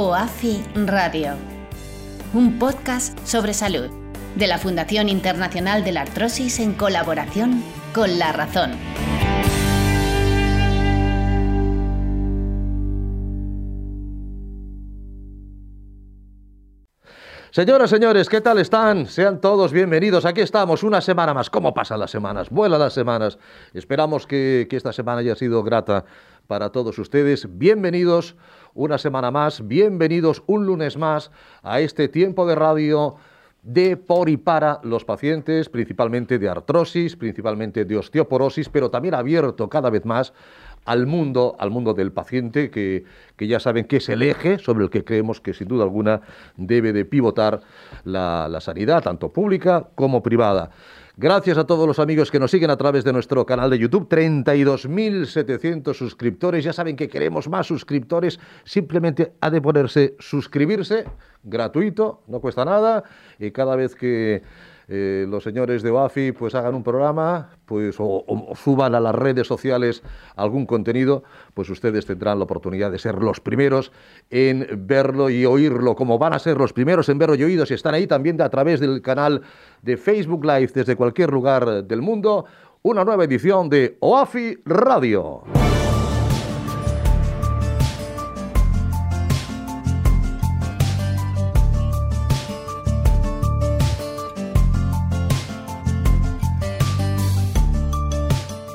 OAFI Radio. Un podcast sobre salud de la Fundación Internacional de la Artrosis en colaboración con La Razón. Señoras, señores, ¿qué tal están? Sean todos bienvenidos. Aquí estamos, una semana más. ¿Cómo pasan las semanas? Vuelan las semanas. Esperamos que, que esta semana haya sido grata para todos ustedes. Bienvenidos una semana más, bienvenidos un lunes más a este tiempo de radio de por y para los pacientes, principalmente de artrosis, principalmente de osteoporosis, pero también abierto cada vez más al mundo, al mundo del paciente, que, que, ya saben que es el eje sobre el que creemos que sin duda alguna debe de pivotar la, la sanidad, tanto pública como privada. Gracias a todos los amigos que nos siguen a través de nuestro canal de YouTube. 32.700 suscriptores. Ya saben que queremos más suscriptores. Simplemente ha de ponerse suscribirse, gratuito, no cuesta nada. Y cada vez que eh, los señores de OAFI pues hagan un programa pues, o, o, suban a las redes sociales algún contenido, pues ustedes tendrán la oportunidad de ser los primeros en verlo y oírlo, como van a ser los primeros en verlo y oídos, y están ahí también a través del canal de Facebook Live desde cualquier lugar del mundo, una nueva edición de OAFI Radio.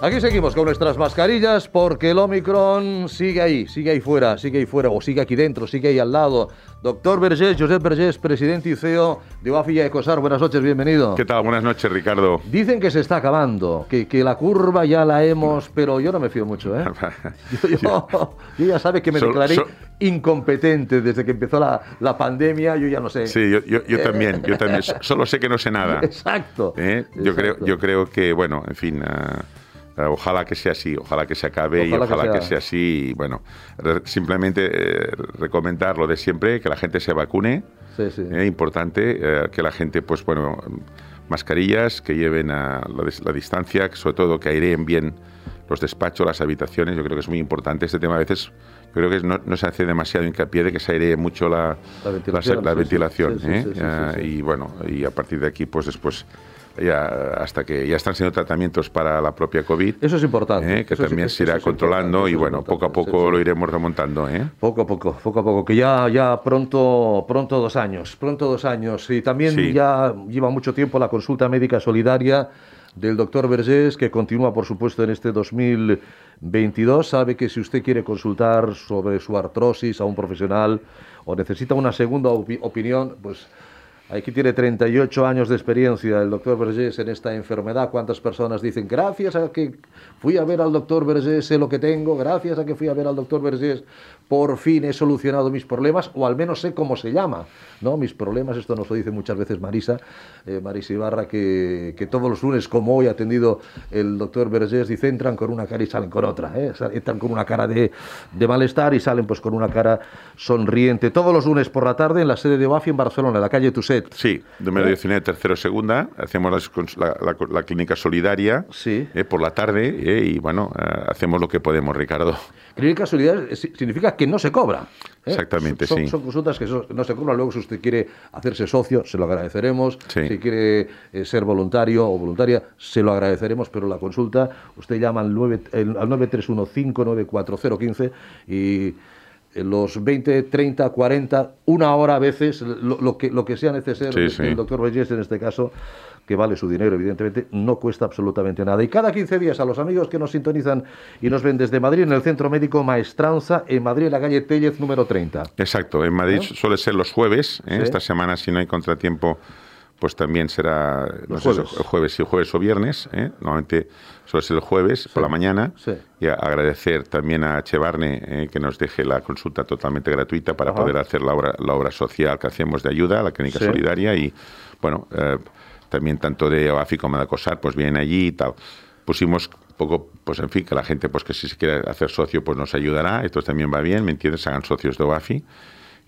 Aquí seguimos con nuestras mascarillas porque el Omicron sigue ahí, sigue ahí fuera, sigue ahí fuera, o sigue aquí dentro, sigue ahí al lado. Doctor Vergés, Josep Vergés, presidente y CEO de UAFI y Ecosar, buenas noches, bienvenido. ¿Qué tal? Buenas noches, Ricardo. Dicen que se está acabando, que, que la curva ya la hemos, pero yo no me fío mucho, ¿eh? yo, yo, yo, ya sabe que me declaré so, so... incompetente desde que empezó la, la, pandemia, yo ya no sé. Sí, yo, yo también, yo también, solo sé que no sé nada. Exacto. ¿Eh? Yo, exacto. Creo, yo creo que, bueno, en fin... Uh... Uh, ojalá que sea así, ojalá que se acabe ojalá y ojalá que sea, que sea así. Y, bueno, re simplemente eh, recomendar lo de siempre, que la gente se vacune. Sí, sí. Eh, importante, eh, que la gente, pues bueno, mascarillas, que lleven a la, la, distancia, sobre todo que aireen bien los despachos, las habitaciones. Yo creo que es muy importante. Este tema a veces creo que no, no se hace demasiado hincapié de que se airee mucho la, la ventilación. La, la ventilación sí, sí, y bueno, y a partir de aquí, pues después ya hasta que ya están siendo tratamientos para la propia COVID. Eso es importante. ¿eh? Que eso también es, se irá controlando y bueno, poco a poco sí, lo iremos remontando. ¿eh? Poco a poco, poco a poco, que ya, ya pronto, pronto dos años, pronto dos años. Y también Sí. ya lleva mucho tiempo la consulta médica solidaria del doctor Vergés, que continúa, por supuesto, en este 2022. Sabe que si usted quiere consultar sobre su artrosis a un profesional o necesita una segunda opi- opinión, pues Aquí tiene 38 años de experiencia el doctor Vergés en esta enfermedad. ¿Cuántas personas dicen, gracias a que fui a ver al doctor Vergés sé lo que tengo, gracias a que fui a ver al doctor Vergés por fin he solucionado mis problemas, o al menos sé cómo se llama, ¿no? Mis problemas, esto nos lo dice muchas veces Marisa, eh, Marisa Ibarra, que, que, todos los lunes, como hoy ha atendido el doctor Vergés, dice, entran con una cara y salen con otra, ¿eh? entran con una cara de, de, malestar y salen pues con una cara sonriente. Todos los lunes por la tarde en la sede de OAFI en Barcelona, en la calle Tuset. Sí, número ¿Eh? 19, tercero, segunda. Hacemos la, la, la clínica solidaria sí. eh, por la tarde eh, y bueno, eh, hacemos lo que podemos, Ricardo. Clínica solidaria significa que no se cobra. ¿eh? Exactamente, son, sí. Son consultas que no se cobran. Luego, si usted quiere hacerse socio, se lo agradeceremos. Sí. Si quiere eh, ser voluntario o voluntaria, se lo agradeceremos. Pero la consulta, usted llama al, 9, el, al 931-594-015 y eh, los 20, 30, 40, una hora a veces, lo, lo que, lo que sea necesario. Sí, el, sí. el doctor Reyes, en este caso, que vale su dinero, evidentemente, no cuesta absolutamente nada. Y cada 15 días a los amigos que nos sintonizan y nos ven desde Madrid, en el Centro Médico Maestranza, en Madrid, en la calle Tellez, número 30. Exacto, en Madrid ¿No? suele ser los jueves, ¿eh? Sí. esta semana si no hay contratiempo pues también será no sé, jueves. el jueves, sí, jueves o viernes, ¿eh? normalmente suele ser el jueves por la mañana, sí. y a- agradecer también a Chevarne eh, que nos deje la consulta totalmente gratuita para Ajá. poder hacer la obra, la obra social que hacemos de ayuda, la clínica solidaria, y bueno, eh, también tanto de OAFI como de ACOSAR, pues vienen allí y tal. Pusimos poco, pues en fin, que la gente, pues que si se quiere hacer socio, pues nos ayudará. Esto también va bien, ¿me entiendes? Hagan socios de OAFI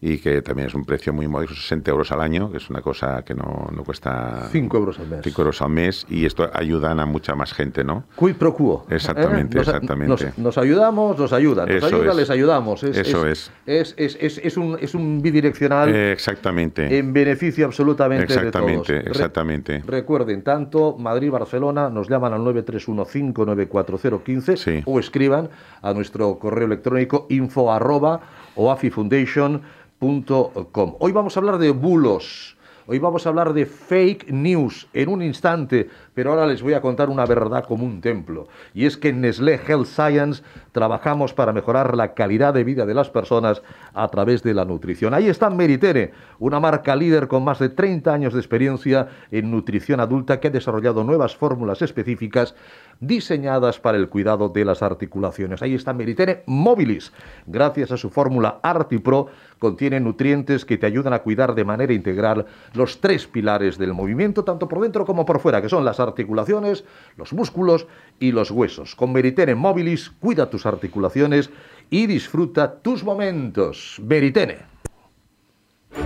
y que también es un precio muy modesto, 60 euros al año, que es una cosa que no, no cuesta 5 euros al mes. 5 euros al mes y esto ayudan a mucha más gente, ¿no? Quid pro quo. Exactamente, ¿Eh? Nos, exactamente. Nos, nos ayudamos, nos ayudan. Nos Eso ayuda, es. les ayudamos. Eso es. Es, es, es- es un, es un bidireccional Eh, exactamente. en beneficio absolutamente Exactamente, de todos. Re- exactamente. recuerden, tanto Madrid-Barcelona nos llaman al 931-594-015 Sí. o escriban a nuestro correo electrónico info arroba oafifoundation.com. Hoy vamos a hablar de bulos. Hoy vamos a hablar de fake news en un instante, pero ahora les voy a contar una verdad como un templo. Y es que en Nestlé Health Science trabajamos para mejorar la calidad de vida de las personas a través de la nutrición. Ahí está Meritere, una marca líder con más de 30 años de experiencia en nutrición adulta que ha desarrollado nuevas fórmulas específicas diseñadas para el cuidado de las articulaciones. Ahí está Meritere Mobilis. Gracias a su fórmula ArtiPro, contiene nutrientes que te ayudan a cuidar de manera integral los tres pilares del movimiento, tanto por dentro como por fuera, que son las articulaciones, los músculos y los huesos. Con Meritere Mobilis, cuida tus articulaciones y disfruta tus momentos. Meritene.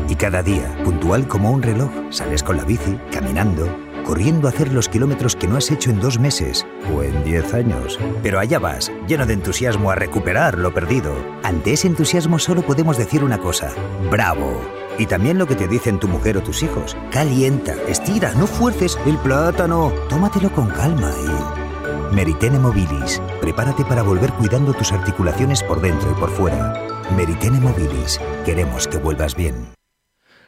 Y cada día, puntual como un reloj, sales con la bici, caminando, corriendo a hacer los kilómetros que no has hecho en dos meses o en diez años. Pero allá vas, lleno de entusiasmo a recuperar lo perdido. Ante ese entusiasmo solo podemos decir una cosa, bravo. Y también lo que te dicen tu mujer o tus hijos. Calienta, estira, no fuerces el plátano. Tómatelo con calma y... Meritene Mobilis. Prepárate para volver cuidando tus articulaciones por dentro y por fuera. Meritene Mobilis. Queremos que vuelvas bien.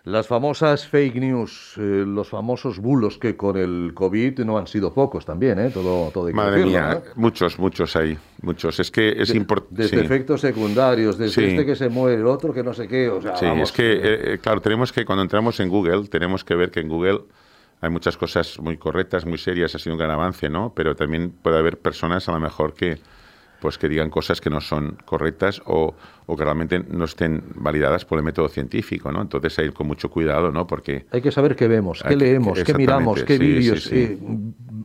Las famosas fake news, eh, los famosos bulos que con el COVID no han sido pocos también, ¿eh? Todo, todo hay que Madre decirlo, mía, ¿no? muchos, muchos hay, muchos. Es que es De- importante. Desde efectos secundarios, desde Sí. este que se muere, el otro que no sé qué, o sea, Sí, vamos, es que, eh, eh, claro, tenemos que, cuando entramos en Google, tenemos que ver que en Google hay muchas cosas muy correctas, muy serias, ha sido un gran avance, ¿no? Pero también puede haber personas a lo mejor que pues que digan cosas que no son correctas o, o que realmente no estén validadas por el método científico, ¿no? Entonces hay que ir con mucho cuidado, ¿no? Porque Hay que saber qué vemos, qué leemos, qué miramos, qué sí, vídeos. sí, sí.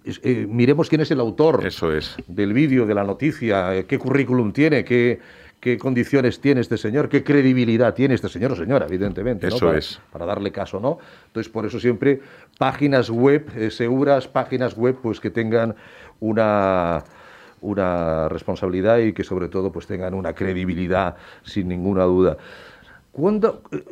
eh, eh, miremos quién es el autor eso es. del vídeo, de la noticia, eh, qué currículum tiene, qué, qué condiciones tiene este señor, qué credibilidad tiene este señor o señora, evidentemente. ¿no? Eso para, es. Para darle caso, ¿no? Entonces, por eso siempre páginas web eh, seguras, páginas web pues que tengan una una responsabilidad y que sobre todo pues tengan una credibilidad sin ninguna duda. Cuando eh,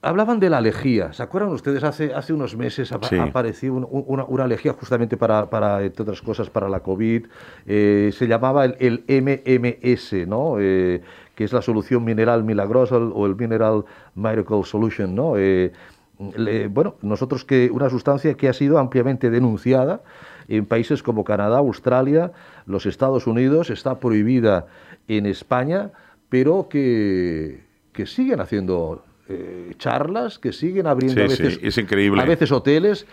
Hablaban de la lejía. ¿Se acuerdan ustedes? Hace, hace unos meses apa- Sí. apareció un- un- una, una lejía justamente para, para, entre otras cosas, para la COVID. Eh, se llamaba el, el MMS, ¿no? Eh, que es la solución mineral milagrosa o el Mineral Miracle Solution, ¿no? Le- bueno, nosotros que una sustancia que ha sido ampliamente denunciada en países como Canadá, Australia, los Estados Unidos, está prohibida en España, pero que, que siguen haciendo eh, charlas, que siguen abriendo Sí, a veces, sí, es increíble. a veces hoteles.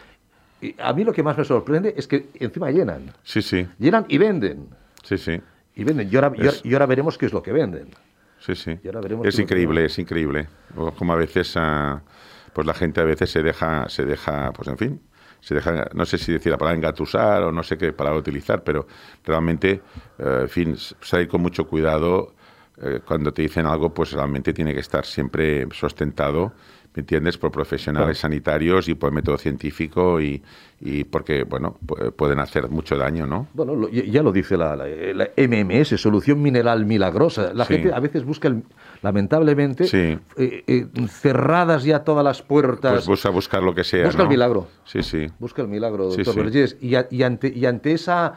Y a mí lo que más me sorprende es que encima llenan, Sí, sí, llenan y venden. sí, sí. Y venden. Y ahora, y ahora- Es- y ahora veremos qué es lo que venden. Sí, sí. Y ahora veremos Es que increíble, es increíble. Como a veces, ah, pues la gente a veces se deja, se deja, pues en fin, se deja, no sé si decir la palabra engatusar o no sé qué palabra utilizar, pero realmente, eh, en fin, hay con mucho cuidado. eh, cuando te dicen algo, pues realmente tiene que estar siempre sustentado, ¿me entiendes? Por profesionales sanitarios y por método científico y, y porque, bueno, pu- pueden hacer mucho daño, ¿no? Bueno, lo- ya lo dice la, la- la MMS, solución mineral milagrosa. La Sí. gente a veces busca, el- lamentablemente, Sí. eh, eh, cerradas ya todas las puertas. Pues busca buscar lo que sea. Busca el milagro. Sí, sí. Busca el milagro, doctor sí. Vergés. Y, a- y ante, y ante esa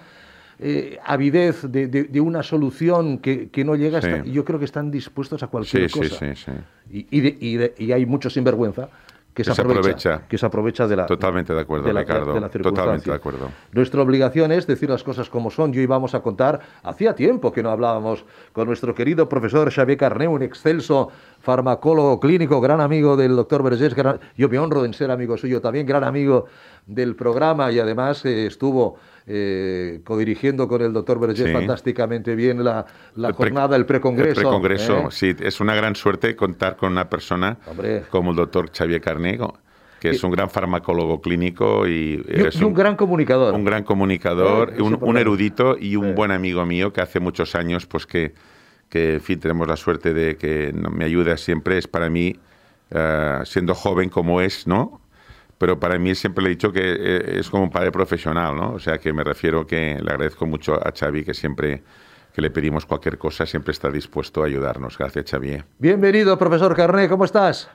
eh, avidez de, de- de una solución que, que no llega, Sí. yo creo que están dispuestos a cualquier Sí, cosa. sí, sí. Y, y de- y y hay muchos sinvergüenza que se, Que se aprovecha, aprovecha. que se aprovecha de la Totalmente de acuerdo, de la- Ricardo. la Totalmente de acuerdo. Nuestra obligación es decir las cosas como son. Yo íbamos a contar, hacía tiempo que no hablábamos con nuestro querido profesor Xavier Carné, un excelso farmacólogo clínico, gran amigo del doctor Vergés. gran- Yo me honro en ser amigo suyo también, gran amigo del programa y además eh, estuvo eh, codirigiendo con el doctor Vergés Sí. fantásticamente bien la, la El jornada, el precongreso. El precongreso, ¿eh? sí, es una gran suerte contar con una persona Hombre. como el doctor Xavier Carnego, que es un gran farmacólogo clínico y, es y un gran comunicador. un gran comunicador, Eh, un, erudito y un Sí. buen amigo mío que hace muchos años, pues que, que en fin, tenemos la suerte de que me ayuda siempre. Es para mí, eh, siendo joven como es, ¿no? Pero para mí siempre le he dicho que eh, es como un padre profesional, ¿no? O sea que me refiero que le agradezco mucho a Xavi que siempre que le pedimos cualquier cosa siempre está dispuesto a ayudarnos. Gracias, Xavi. Bienvenido, profesor Carné, ¿cómo estás?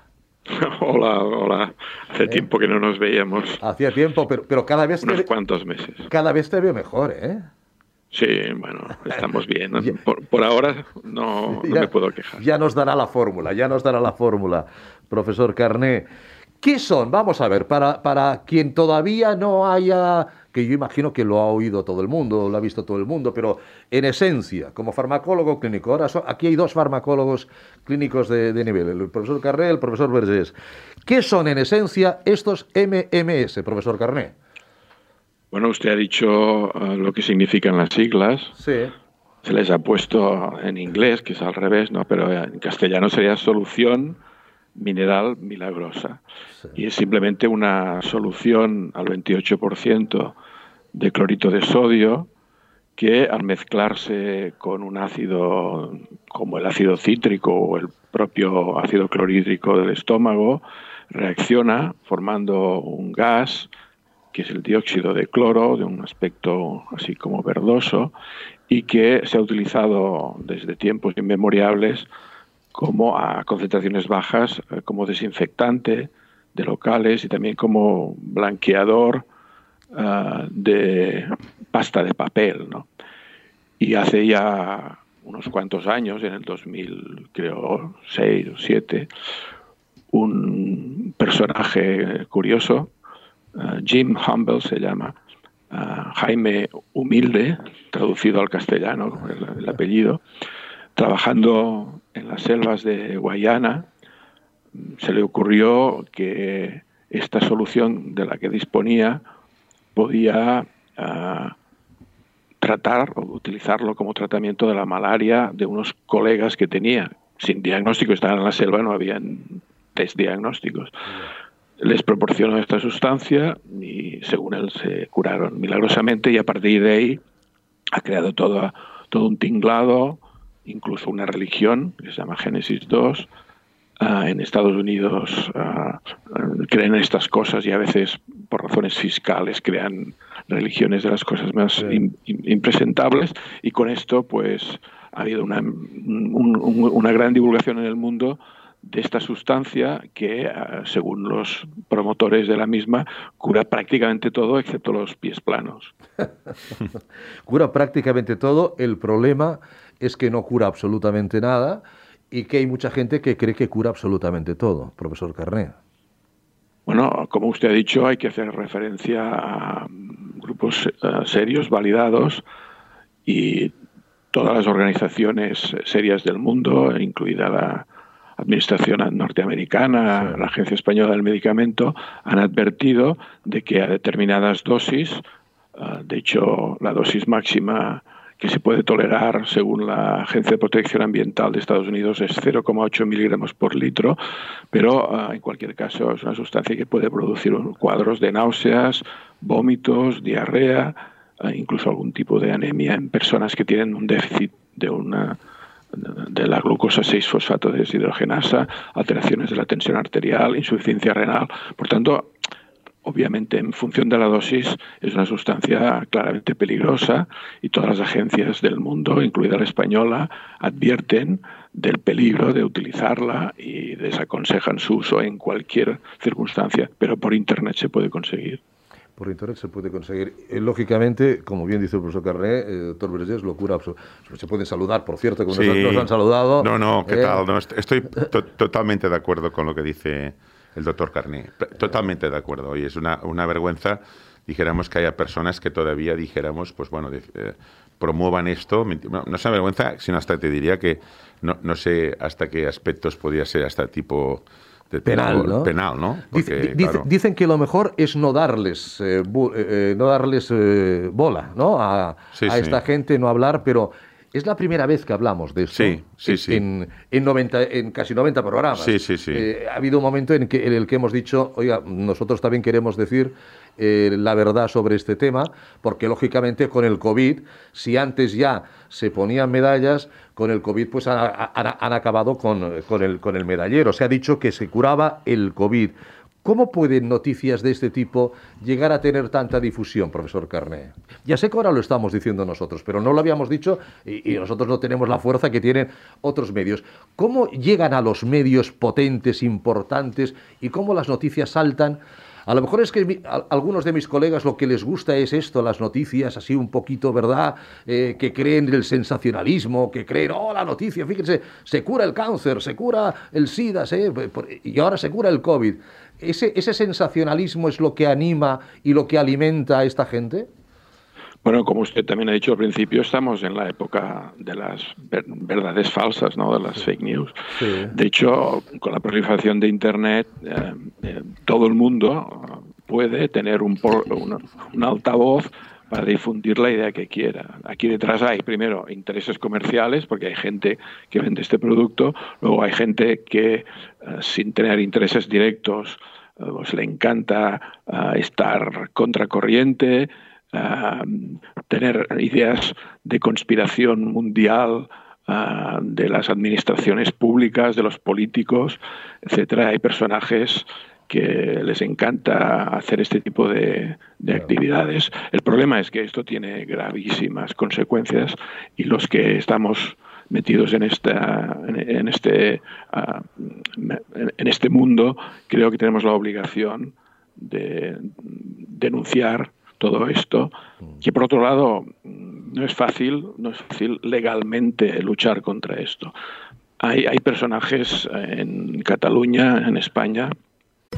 Hola, hola. Hace tiempo que no nos veíamos, Hacía tiempo, pero, pero cada, vez unos te, cuantos meses. cada vez te veo mejor, ¿eh? Sí, bueno, estamos bien. Por, por ahora no, no Ya- me puedo quejar. Ya nos dará la fórmula, ya nos dará la fórmula, profesor Carné. ¿Qué son? Vamos a ver, para, para quien todavía no haya, que yo imagino que lo ha oído todo el mundo, lo ha visto todo el mundo, pero en esencia, como farmacólogo clínico, ahora so- aquí hay dos farmacólogos clínicos de, de nivel, el profesor Carné y el profesor Vergés. ¿Qué son en esencia estos MMS, profesor Carné? Bueno, usted ha dicho eh, lo que significan las siglas. Sí. Se les ha puesto en inglés, que es al revés, ¿no? Pero en castellano sería solución mineral milagrosa. Y es simplemente una solución al 28% de clorito de sodio que al mezclarse con un ácido como el ácido cítrico o el propio ácido clorhídrico del estómago, reacciona formando un gas que es el dióxido de cloro, de un aspecto así como verdoso, y que se ha utilizado desde tiempos inmemoriales como a concentraciones bajas, eh, como desinfectante de locales y también como blanqueador ah, de pasta de papel, ¿no? Y hace ya unos cuantos años, en el 2000, creo, 6 o 7, un personaje curioso, uh, Jim Humble se llama, uh, Jaime Humilde, traducido al castellano el, el, apellido, trabajando en las selvas de Guayana, se le ocurrió que esta solución de la que disponía podía uh, tratar o utilizarlo como tratamiento de la malaria de unos colegas que tenía. Sin diagnóstico, estaban en la selva, no habían test diagnósticos. Les proporcionó esta sustancia y según él se curaron milagrosamente y a partir de ahí ha creado todo, todo un tinglado, incluso una religión que se llama Génesis 2. Uh, en Estados Unidos uh, creen estas cosas y a veces por razones fiscales crean religiones de las cosas más sí. in, in, impresentables y con esto pues ha habido una, un, un, una gran divulgación en el mundo de esta sustancia que, uh, según los promotores de la misma, cura prácticamente todo excepto los pies planos. cura prácticamente todo. El problema es que no cura absolutamente nada y que hay mucha gente que cree que cura absolutamente todo, profesor Carné. Bueno, como usted ha dicho, hay que hacer referencia a grupos uh, serios, validados, y todas las organizaciones serias del mundo, incluida la Administración norteamericana, sí. la Agencia Española del Medicamento, han advertido de que a determinadas dosis, uh, de hecho la dosis máxima que se puede tolerar según la Agencia de Protección Ambiental de Estados Unidos es 0,8 miligramos por litro, pero uh, en cualquier caso es una sustancia que puede producir cuadros de náuseas, vómitos, diarrea, uh, incluso algún tipo de anemia en personas que tienen un déficit de una de la glucosa 6-fosfato de deshidrogenasa, alteraciones de la tensión arterial, insuficiencia renal. Por tanto, obviamente en función de la dosis es una sustancia claramente peligrosa y todas las agencias del mundo, incluida la española, advierten del peligro de utilizarla y desaconsejan su uso en cualquier circunstancia, pero por Internet se puede conseguir. Por Internet se puede conseguir. Eh, lógicamente, como bien dice el profesor Carré, eh, doctor Vergés, locura Se pueden saludar, por cierto, como sí. nos, nos, han saludado. No, no, ¿qué eh? tal? No, estoy to totalmente de acuerdo con lo que dice el doctor Carné. Totalmente de acuerdo. Y es una, una vergüenza, dijéramos, que haya personas que todavía, dijéramos, pues bueno, eh, promuevan esto. No, no es una vergüenza, sino hasta te diría que no, no sé hasta qué aspectos podría ser hasta tipo penal, ¿no? Penal, ¿no? Dicen que lo mejor es no darles, eh, eh, eh, no darles bola, ¿no? A, esta gente, no hablar, pero es la primera vez que hablamos de esto. Sí, sí, sí. En, en, 90, en casi 90 programas. Sí, sí, sí. ha habido un momento en, que, en el que hemos dicho, oiga, nosotros también queremos decir la verdad sobre este tema, porque lógicamente con el COVID, si antes ya se ponían medallas, con el COVID pues han, acabado con, el, medallero. Se ha dicho que se curaba el COVID. ¿Cómo pueden noticias de este tipo llegar a tener tanta difusión, profesor Carné? Ya sé que ahora lo estamos diciendo nosotros, pero no lo habíamos dicho y, nosotros no tenemos la fuerza que tienen otros medios. ¿Cómo llegan a los medios potentes, importantes y cómo las noticias saltan a lo mejor es que algunos de mis colegas lo que les gusta es esto, las noticias así un poquito, ¿verdad? Eh, que creen el sensacionalismo, que creen, oh, la noticia, fíjense, se cura el cáncer, se cura el SIDA, y ahora se cura el COVID. ¿Ese, ¿Ese sensacionalismo es lo que anima y lo que alimenta a esta gente? Bueno, como usted también ha dicho al principio, estamos en la época de las verdades falsas, ¿no? de las fake news. De hecho, con la proliferación de Internet, eh, eh, todo el mundo puede tener un, un, altavoz para difundir la idea que quiera. Aquí detrás hay, primero, intereses comerciales, porque hay gente que vende este producto, luego hay gente que, eh, sin tener intereses directos, pues le encanta estar contracorriente, tener ideas de conspiración mundial ah, de las administraciones públicas, de los políticos, etcétera. Hay personajes que les encanta hacer este tipo de, actividades. El problema es que esto tiene gravísimas consecuencias y los que estamos metidos en esta en, este ah, en este mundo creo que tenemos la obligación de denunciar todo esto, que por otro lado no es fácil, no es fácil legalmente luchar contra esto. Hay, hay personajes en Cataluña, en España,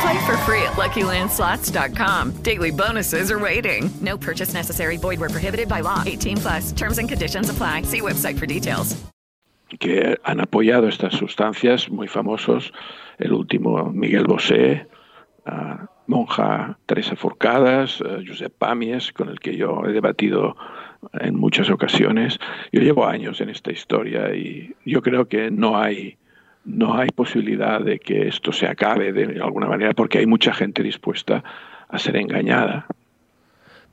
Play for free at LuckyLandSlots.com. Daily bonuses are waiting. No purchase necessary. Void prohibited by law. 18 plus. Terms and conditions apply. See website for details. Que han apoyado estas sustancias muy famosos. El último, Miguel Bosé, monja Teresa Forcadas, Josep Pamies, con el que yo he debatido en muchas ocasiones. Yo llevo años en esta historia y yo creo que no hay no hay posibilidad de que esto se acabe de alguna manera porque hay mucha gente dispuesta a ser engañada.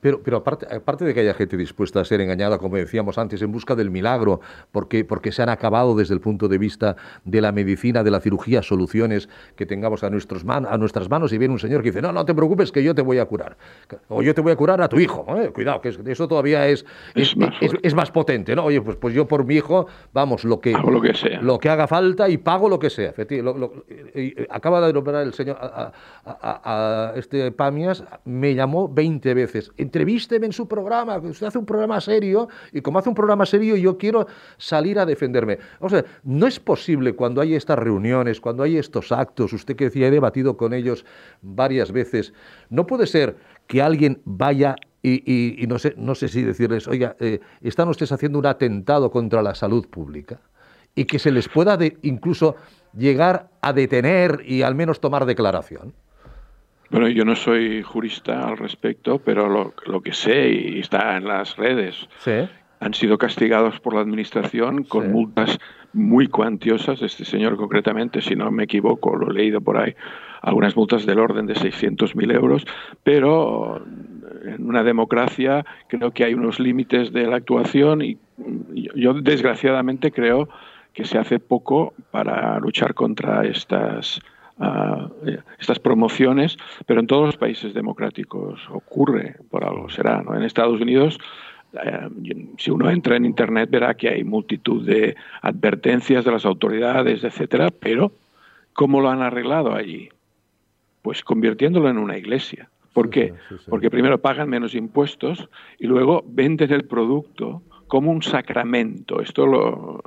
Pero, pero aparte, aparte de que haya gente dispuesta a ser engañada, como decíamos antes, en busca del milagro, porque, porque se han acabado desde el punto de vista de la medicina, de la cirugía, soluciones que tengamos a, nuestros man, a nuestras manos y viene un señor que dice, no, no te preocupes que yo te voy a curar. O yo te voy a curar a tu hijo. ¿eh? Cuidado, que eso todavía es, es, es, más potente. ¿no? Oye, pues, pues yo por mi hijo, vamos, lo que, lo que, sea. Lo que haga falta y pago lo que sea. acaba de nombrar el señor a, a, este Pamias, me llamó 20 veces entrevísteme en su programa, usted hace un programa serio y como hace un programa serio yo quiero salir a defenderme. O sea, no es posible cuando hay estas reuniones, cuando hay estos actos, usted que decía, he debatido con ellos varias veces, no puede ser que alguien vaya y, no, sé, no sé si decirles, oiga, eh, están ustedes haciendo un atentado contra la salud pública y que se les pueda incluso llegar a detener y al menos tomar declaración. Bueno, yo no soy jurista al respecto, pero lo, que sé y está en las redes, han sido castigados por la administración con multas muy cuantiosas. Este señor concretamente, si no me equivoco, lo he leído por ahí, algunas multas del orden de 600.000 euros, pero en una democracia creo que hay unos límites de la actuación y yo desgraciadamente creo que se hace poco para luchar contra estas uh, estas promociones, pero en todos los países democráticos ocurre, por algo será. ¿no? En Estados Unidos, eh, si uno entra en Internet, verá que hay multitud de advertencias de las autoridades, etcétera, pero ¿cómo lo han arreglado allí? Pues convirtiéndolo en una iglesia. ¿Por qué? Porque primero pagan menos impuestos y luego venden el producto como un sacramento. Esto lo,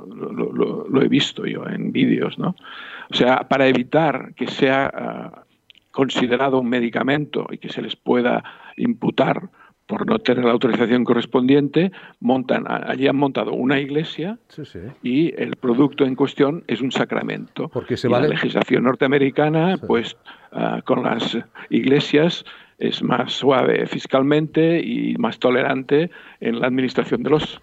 lo, he visto yo en vídeos, ¿no? O sea, para evitar que sea ah, considerado un medicamento y que se les pueda imputar por no tener la autorización correspondiente, montan, allí han montado una iglesia y el producto en cuestión es un sacramento. Porque se y La legislación norteamericana, pues ah, con las iglesias es más suave fiscalmente y más tolerante en la administración de los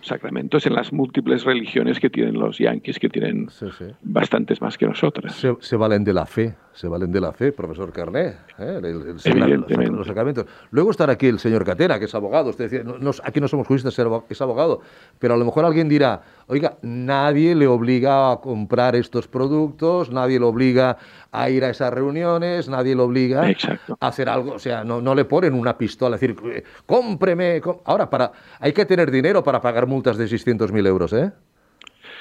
sacramentos en las múltiples religiones que tienen los yanquis, que tienen bastantes más que nosotras. Se, valen de la fe, se valen de la fe, profesor Carné, ¿eh? los, sacramentos. Luego estará aquí el señor Catera, que es abogado. Usted decía, aquí no somos juristas, es abogado. Pero a lo mejor alguien dirá, oiga, nadie le obliga a comprar estos productos, nadie le obliga a ir a esas reuniones, nadie le obliga a hacer algo. O sea, no, no le ponen una pistola, decir, cómpreme. Ahora, para, hay que tener dinero para pagar multas de 600.000 euros, ¿eh?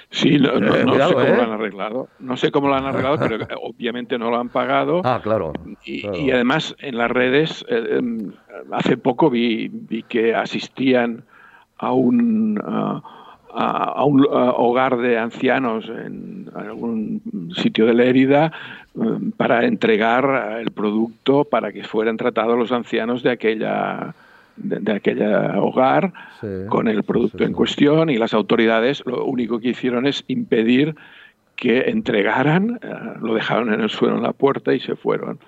Sí, no, sé cómo lo ¿eh? han arreglado. No sé cómo lo han arreglado, pero obviamente no lo han pagado. Ah, claro. Y, además en las redes, eh, em, hace poco vi, vi, que asistían a un, a, un hogar de ancianos en algún sitio de Lérida em, para entregar el producto para que fueran tratados los ancianos de aquella de, aquel hogar con el producto en cuestión y las autoridades lo único que hicieron es impedir que entregaran, eh, lo dejaron en el suelo en la puerta y se fueron.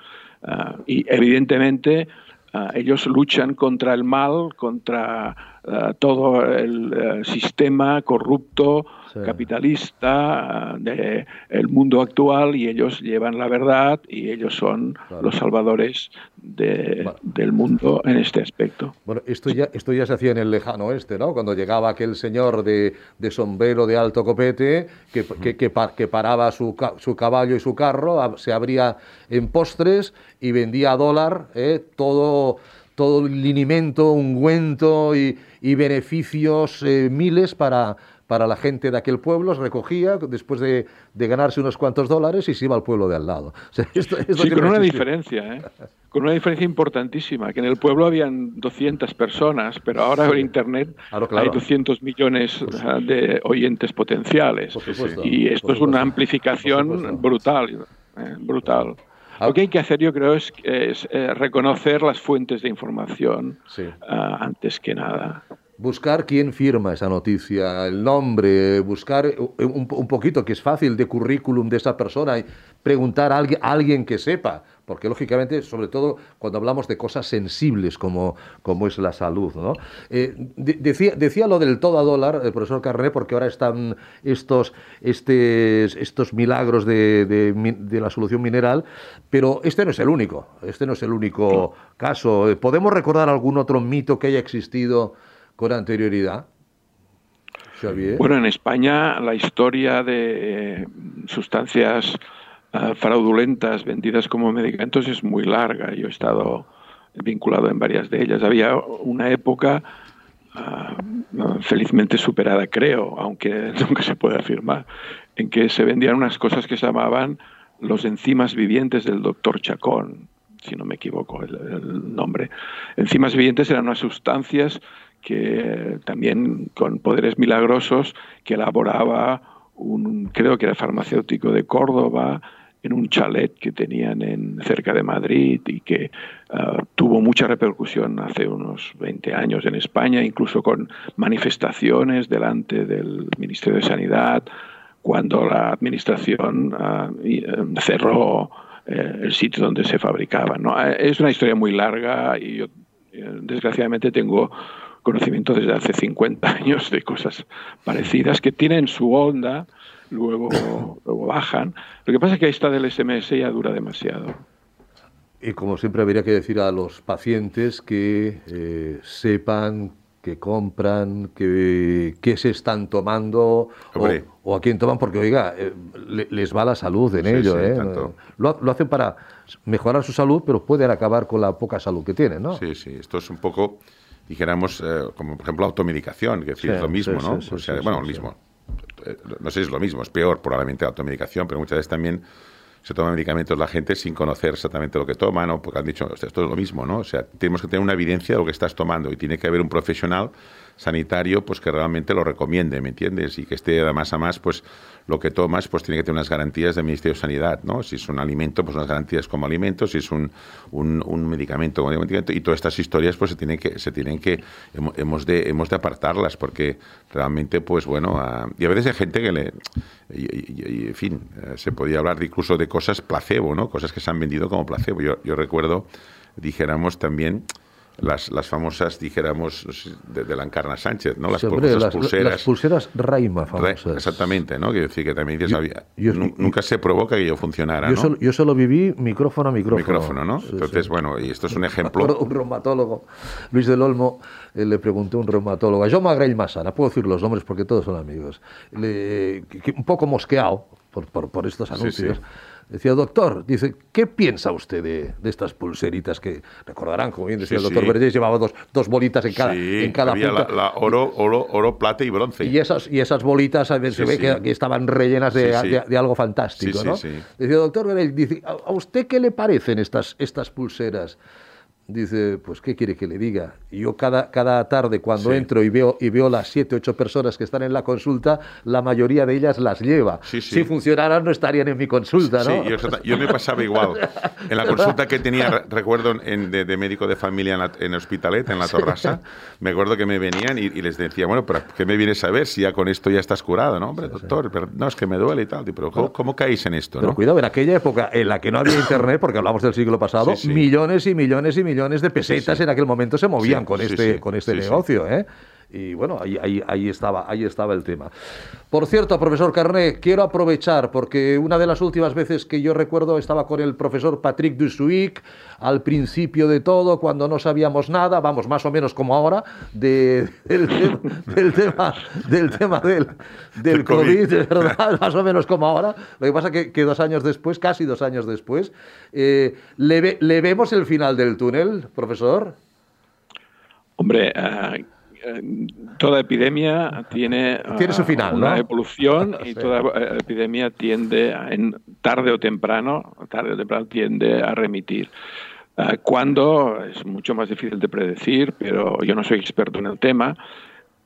Ah, y evidentemente ah, ellos luchan contra el mal, contra ah, todo el eh, sistema corrupto capitalista del el mundo actual y ellos llevan la verdad y ellos son los salvadores del mundo en este aspecto. Bueno, esto ya, esto ya se hacía en el lejano oeste, ¿no? Cuando llegaba aquel señor de, de sombrero de alto copete que, que, que, paraba su, su, caballo y su carro, se abría en postres y vendía a dólar ¿eh? todo todo el alimento, ungüento y, y beneficios eh, miles para, para la gente de aquel pueblo, se recogía después de, ganarse unos cuantos dólares y se iba al pueblo de al lado. sí, con una diferencia, ¿eh? con una diferencia importantísima, que en el pueblo habían 200 personas, pero ahora en Internet hay 200 millones de oyentes potenciales. y esto es una amplificación brutal, ¿eh? brutal. Lo que hay que hacer, yo creo, es, eh, reconocer las fuentes de información ah, antes que nada. Buscar quién firma esa noticia, el nombre, buscar un, poquito, que es fácil, de currículum de esa persona, y preguntar a alguien, alguien que sepa, porque lógicamente, sobre todo cuando hablamos de cosas sensibles como, como es la salud. ¿no? Eh, decía, decía lo del todo a dólar, el profesor Carné, porque ahora están estos, este, estos milagros de, de, la solución mineral, pero este no es el único, este no es el único caso. ¿Podemos recordar algún otro mito que haya existido? con anterioridad? Bueno, en España la historia de sustancias ah, fraudulentas vendidas como medicamentos es muy larga. Yo he estado vinculado en varias de ellas. Había una época ah, felizmente superada, creo, aunque nunca se puede afirmar, en que se vendían unas cosas que se llamaban los enzimas vivientes del doctor Chacón, si no me equivoco el, el nombre. Enzimas vivientes eran unas sustancias que también con poderes milagrosos que elaboraba un, creo que era farmacéutico de Córdoba, en un chalet que tenían en, cerca de Madrid y que ah, tuvo mucha repercusión hace unos 20 años en España, incluso con manifestaciones delante del Ministerio de Sanidad, cuando la administración eh, cerró eh, el sitio donde se fabricaban. ¿no? Es una historia muy larga y yo eh, desgraciadamente tengo conocimiento desde hace 50 años de cosas parecidas que tienen su onda, luego, luego bajan. Lo que pasa es que esta del SMS ya dura demasiado. Y como siempre habría que decir a los pacientes que eh, sepan que compran, que, que se están tomando o, o, a quién toman, porque oiga, eh, le, les va la salud en Sí, ello. sí, ¿eh? Lo, lo hacen para mejorar su salud, pero pueden acabar con la poca salud que tienen, ¿no? Sí, sí, esto es un poco, dijéramos, eh, como por ejemplo automedicación, que es Sí, lo mismo, ¿no? o sea, bueno, lo mismo. Eh, No sé si es lo mismo, es peor probablemente la automedicación, pero muchas veces también se toman medicamentos la gente sin conocer exactamente lo que toman, o porque han dicho, "Hostia, esto es lo mismo, ¿no? O sea, tenemos que tener una evidencia de lo que estás tomando y tiene que haber un profesional sanitario pues que realmente lo recomiende, ¿me entiendes? Y que esté de más a más, pues lo que tomas pues tiene que tener unas garantías del Ministerio de Sanidad, ¿no? Si es un alimento, pues unas garantías como alimento, si es un, un, un medicamento como medicamento, y todas estas historias pues se tienen que, se tienen que, hemo- hemos de, hemos de apartarlas porque realmente pues bueno, ah, y a veces hay gente que le, en fin, eh, se podía hablar incluso de cosas placebo, ¿no? Cosas que se han vendido como placebo. Yo, yo recuerdo, dijéramos también, las, las famosas, dijéramos, de, de la Encarna Sánchez, ¿no? Las, Sí, hombre, las, pulseras. las pulseras Raima famosas. exactamente, ¿no? Quiero decir que también dices, Yo- había- yo- nu- nunca se provoca que yo funcionara, Yo, ¿no? solo, yo solo viví micrófono a micrófono. Micrófono, ¿no? Sí, Entonces, sí. bueno, y esto es un ejemplo. Un reumatólogo, Luis del Olmo, eh, le preguntó a un reumatólogo, a Jaume Agrell Massana, puedo decir los nombres porque todos son amigos, le- que- que un poco mosqueado por, por, por estos anuncios. Decía, doctor, dice, ¿qué piensa usted de, de estas pulseritas que recordarán, como bien decía Sí, el doctor sí. Llevaba dos, dos bolitas en cada, Sí, en cada había punta? la, la oro, oro, oro, plata y bronce. Y esas, y esas bolitas a ver, Sí, se ve que, que estaban rellenas de, de- de algo fantástico, ¿no? Decía, doctor Garel, dice, ¿a, a usted qué le parecen estas, estas pulseras? Dice, pues, ¿qué quiere que le diga? Yo cada, cada tarde cuando Sí. entro y veo, y veo las siete, ocho personas que están en la consulta, la mayoría de ellas las lleva. Sí, sí. Si funcionaran no estarían en mi consulta, ¿no? yo, yo me pasaba igual. En la consulta que tenía, re- recuerdo, en- de, de médico de familia en, la, en Hospitalet, en la Torrasa, me acuerdo que me venían y, y les decía, bueno, pero ¿qué me vienes a ver si ya con esto ya estás curado? No, hombre, doctor, pero no, es que me duele y tal. Pero ¿cómo, cómo caéis en esto? Pero no? cuidado, en aquella época en la que no había internet, porque hablamos del siglo pasado, millones y millones y millones de pesetas en aquel momento se movían Sí, con este, con este negocio, ¿eh? Y bueno, ahí, ahí, ahí, estaba, ahí estaba el tema. Por cierto, profesor Carné, quiero aprovechar, porque una de las últimas veces que yo recuerdo estaba con el profesor Patrick Dussuic, al principio de todo, cuando no sabíamos nada, vamos, más o menos como ahora, de, del, te- del tema del, tema del, del COVID. COVID, ¿verdad? más o menos como ahora. Lo que pasa que, que dos años después, casi dos años después, eh, ¿le, ¿le vemos el final del túnel, profesor? Hombre, eh, toda epidemia tiene, Tiene su ah, final, una ¿no? evolución y Sí. toda eh, epidemia tiende, a- en, tarde o temprano, tarde o temprano tiende a remitir. Ah, ¿Cuándo? Es mucho más difícil de predecir, pero yo no soy experto en el tema.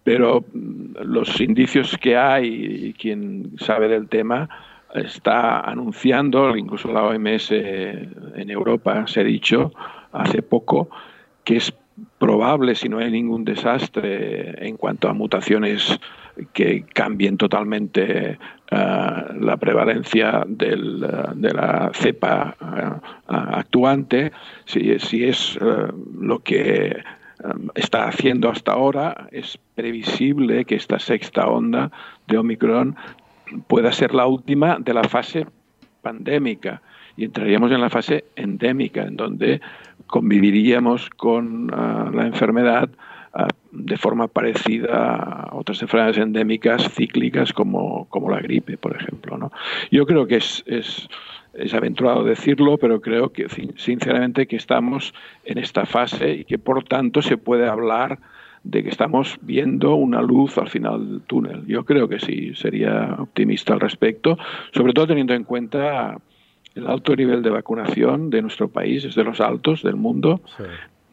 Pero mm, los indicios que hay y quien sabe del tema está anunciando, incluso la OMS en Europa se ha dicho hace poco, que es probable, si no hay ningún desastre en cuanto a mutaciones que cambien totalmente ah, la prevalencia del, ah, de la cepa ah, actuante, si, si es lo que está haciendo hasta ahora, es previsible que esta sexta onda de Omicron pueda ser la última de la fase pandémica. Y entraríamos en la fase endémica, en donde conviviríamos con ah, la enfermedad ah, de forma parecida a otras enfermedades endémicas cíclicas como, como la gripe, por ejemplo. ¿no? Yo creo que es, es, es aventurado decirlo, pero creo que sin- sinceramente que estamos en esta fase y que por tanto se puede hablar de que estamos viendo una luz al final del túnel. Yo creo que sí, sería optimista al respecto, sobre todo teniendo en cuenta el alto nivel de vacunación de nuestro país, es de los altos del mundo,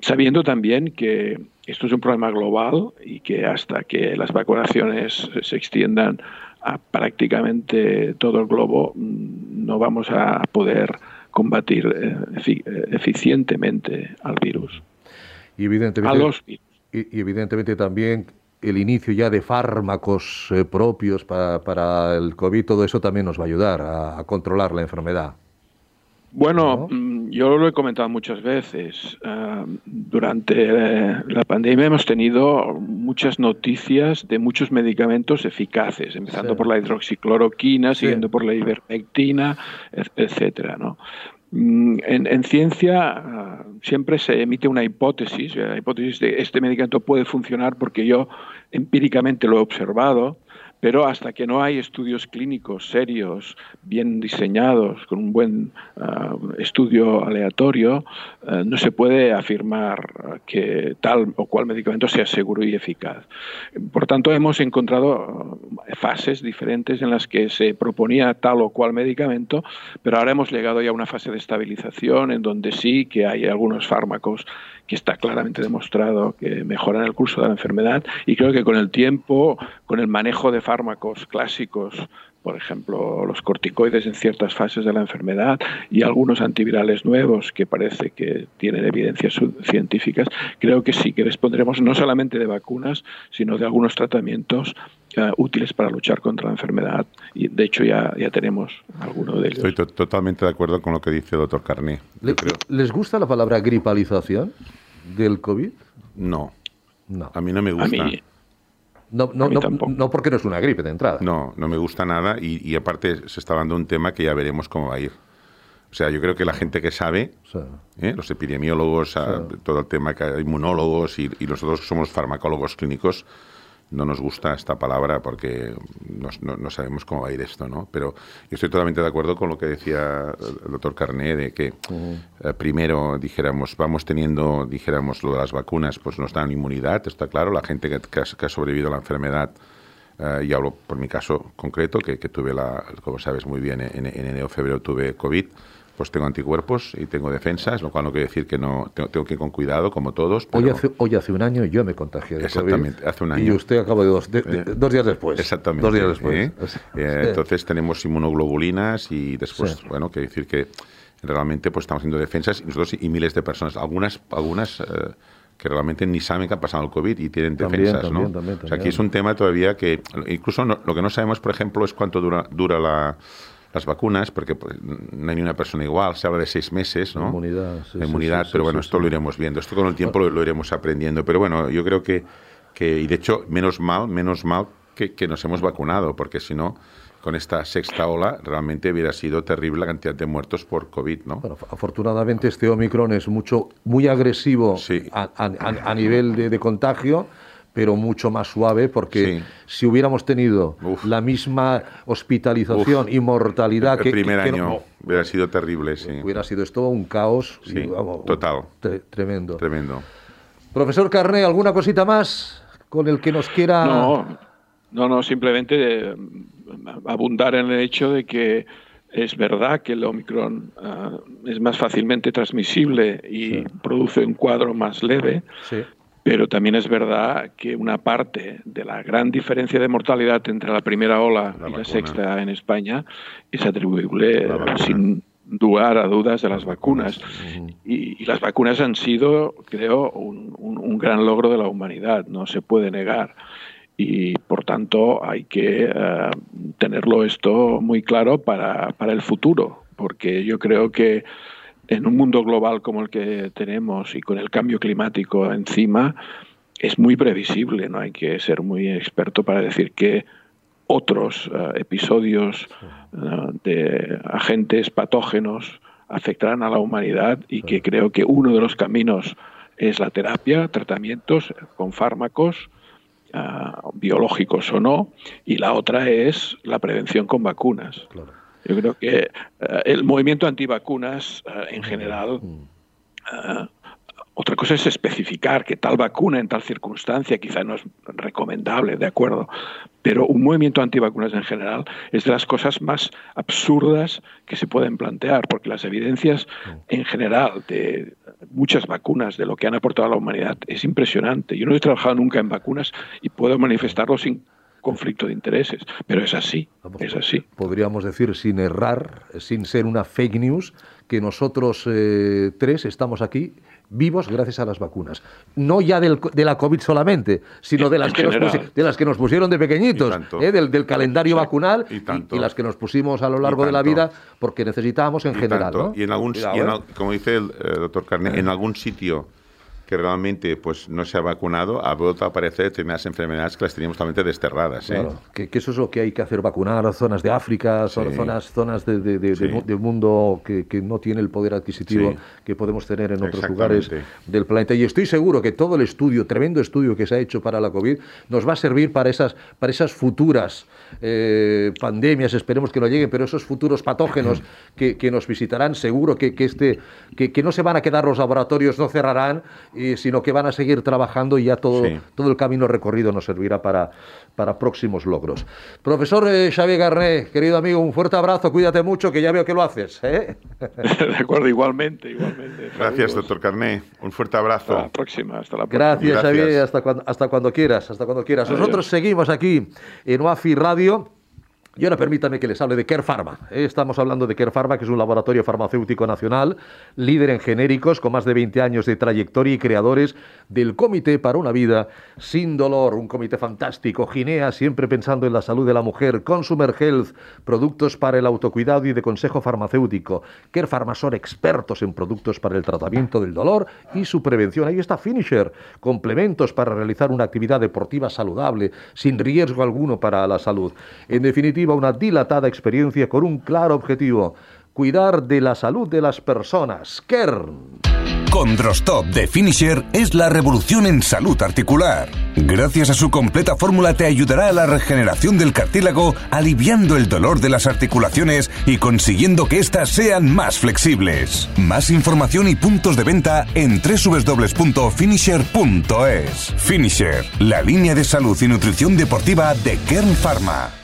sabiendo también que esto es un problema global y que hasta que las vacunaciones se extiendan a prácticamente todo el globo, mm, no vamos a poder combatir eh, eh, eficientemente al virus. Y evidentemente, A los virus. y, y evidentemente también el inicio ya de fármacos eh, propios para, para el COVID, todo eso también nos va a ayudar a, a controlar la enfermedad. Bueno, mm, yo lo he comentado muchas veces. Ah, durante eh, la pandemia hemos tenido muchas noticias de muchos medicamentos eficaces, empezando por la hidroxicloroquina, siguiendo por la ivermectina, etcétera, ¿no? Mm, en, ciencia ah, siempre se emite una hipótesis, la hipótesis de este medicamento puede funcionar porque yo empíricamente lo he observado, pero hasta que no hay estudios clínicos serios, bien diseñados, con un buen ah, estudio aleatorio, ah, no se puede afirmar que tal o cual medicamento sea seguro y eficaz. Por tanto, hemos encontrado ah, fases diferentes en las que se proponía tal o cual medicamento, pero ahora hemos llegado ya a una fase de estabilización en donde sí que hay algunos fármacos que está claramente demostrado que mejoran el curso de la enfermedad y creo que con el tiempo, con el manejo de fármacos clásicos, por ejemplo, los corticoides en ciertas fases de la enfermedad y algunos antivirales nuevos que parece que tienen evidencias científicas, creo que sí que dispondremos no solamente de vacunas, sino de algunos tratamientos uh, útiles para luchar contra la enfermedad. Y de hecho ya, ya tenemos alguno de ellos. Estoy totalmente de acuerdo con lo que dice el doctor Carné. ¿Les gusta la palabra gripalización del COVID? No. No. A mí no me gusta. No, no, no, no, porque no es una gripe de entrada. No, no me gusta nada y, aparte se está dando un tema que ya veremos cómo va a ir. O sea, yo creo que la gente que sabe, ¿eh? los epidemiólogos, todo el tema que hay inmunólogos y, y nosotros somos farmacólogos clínicos, no nos gusta esta palabra porque no, sabemos cómo va a ir esto, ¿no? Pero yo estoy totalmente de acuerdo con lo que decía el doctor Carné, de que eh, primero dijéramos, vamos teniendo, dijéramos, lo de las vacunas, pues nos dan inmunidad, está claro, la gente que, ha, sobrevivido a la enfermedad, eh, y hablo por mi caso concreto, que, tuve la, como sabes muy bien, en, en enero febrero tuve COVID, pues tengo anticuerpos y tengo defensas, lo cual no quiere decir que no tengo, que ir con cuidado, como todos. Hoy, hace, hoy hace un año yo me contagié de Exactamente, hace un año. Y usted acaba de dos, eh, dos días después. Exactamente. Dos días después. ¿eh? Eh, entonces tenemos inmunoglobulinas y después, bueno, quiere decir que realmente pues estamos haciendo defensas y nosotros y miles de personas, algunas, algunas que realmente ni saben que ha pasado el COVID y tienen defensas, ¿no? o sea, aquí es un tema todavía que incluso lo que no sabemos, por ejemplo, es cuánto dura, dura la las vacunas, porque pues, no hay ni una persona igual, se habla de seis meses, ¿no? Inmunidad, sí, inmunidad, pero bueno, esto lo iremos viendo, esto con el tiempo lo, iremos aprendiendo, pero bueno, yo creo que, que, y de hecho, menos mal, menos mal que, que nos hemos vacunado, porque si no, con esta sexta ola, realmente hubiera sido terrible la cantidad de muertos por COVID, ¿no? Bueno, afortunadamente este Omicron es mucho, muy agresivo a, a, nivel de, de contagio, pero mucho más suave, porque si hubiéramos tenido la misma hospitalización y mortalidad el, que... El primer año hubiera sido terrible, sí. Hubiera sido esto un caos. total. tremendo. Tremendo. Profesor Carné, ¿alguna cosita más con el que nos quiera...? No, no, no simplemente eh, abundar en el hecho de que es verdad que el Omicron ah, es más fácilmente transmisible y produce un cuadro más leve, sí. Pero también es verdad que una parte de la gran diferencia de mortalidad entre la primera ola y la sexta en España es atribuible sin dudar a dudas de las vacunas. Y, las vacunas han sido, creo, un, gran logro de la humanidad, no se puede negar. Y por tanto hay que eh, tenerlo esto muy claro para, para el futuro, porque yo creo que en un mundo global como el que tenemos y con el cambio climático encima, es muy previsible, no hay que ser muy experto para decir que otros eh, episodios eh, de agentes patógenos afectarán a la humanidad y que creo que uno de los caminos es la terapia, tratamientos con fármacos, eh, biológicos o no, y la otra es la prevención con vacunas. Yo creo que eh, el movimiento antivacunas eh, en general, eh, otra cosa es especificar que tal vacuna en tal circunstancia quizá no es recomendable, de acuerdo, pero un movimiento antivacunas en general es de las cosas más absurdas que se pueden plantear, porque las evidencias en general de muchas vacunas, de lo que han aportado a la humanidad, es impresionante. Yo no he trabajado nunca en vacunas y puedo manifestarlo sin conflicto de intereses, pero es así, es así. Podríamos decir sin errar, sin ser una fake news, que nosotros eh, tres estamos aquí vivos gracias a las vacunas. No ya del, de la COVID solamente, sino de las, que nos, pusi- de las que nos pusieron de pequeñitos, ¿eh? del, del calendario vacunal y, y las que nos pusimos a lo largo de la vida porque necesitábamos en Y general. ¿no? Y en algún, Cuidado, y en al- como dice el eh, doctor Carne, en algún sitio que realmente pues no se ha vacunado, ha vuelto a aparecer determinadas enfermedades que las teníamos totalmente desterradas. ¿eh? Claro, que, que eso es lo que hay que hacer, vacunar zonas de África, Sí. zonas, zonas de, de- de- Sí. del mu- del mundo que, que no tiene el poder adquisitivo Sí. que podemos tener en otros lugares del planeta. Y estoy seguro que todo el estudio, tremendo estudio que se ha hecho para la COVID, nos va a servir para esas, para esas futuras eh, pandemias, esperemos que no lleguen, pero esos futuros patógenos que, que nos visitarán, seguro que, que este, que, que no se van a quedar los laboratorios, no cerrarán, eh, sino que van a seguir trabajando y ya todo, Sí. todo el camino recorrido nos servirá para, para próximos logros. Profesor eh, Xavier Garné, querido amigo, un fuerte abrazo, cuídate mucho, que ya veo que lo haces. ¿eh? De acuerdo, igualmente, igualmente. Gracias, Saludos. doctor Carné. Un fuerte abrazo. Hasta la próxima, hasta la próxima. Gracias, Xavier, hasta cuando, hasta cuando quieras, hasta cuando quieras. Nosotros seguimos aquí en UAFI Radio. Y ahora permítame que les hable de Care Pharma. Eh, Estamos hablando de Care Pharma, que es un laboratorio farmacéutico nacional, líder en genéricos, con más de 20 años de trayectoria y creadores del Comité para una Vida Sin Dolor. Un comité fantástico. Ginea, siempre pensando en la salud de la mujer. Consumer Health, productos para el autocuidado y de consejo farmacéutico. Care Pharma son expertos en productos para el tratamiento del dolor y su prevención. Ahí está Finisher, complementos para realizar una actividad deportiva saludable, sin riesgo alguno para la salud. En definitiva, una dilatada experiencia con un claro objetivo, cuidar de la salud de las personas. Kern. Condrostop de Finisher es la revolución en salud articular. Gracias a su completa fórmula te ayudará a la regeneración del cartílago, aliviando el dolor de las articulaciones y consiguiendo que éstas sean más flexibles. Más información y puntos de venta en www.finisher.es. Finisher, la línea de salud y nutrición deportiva de Kern Pharma.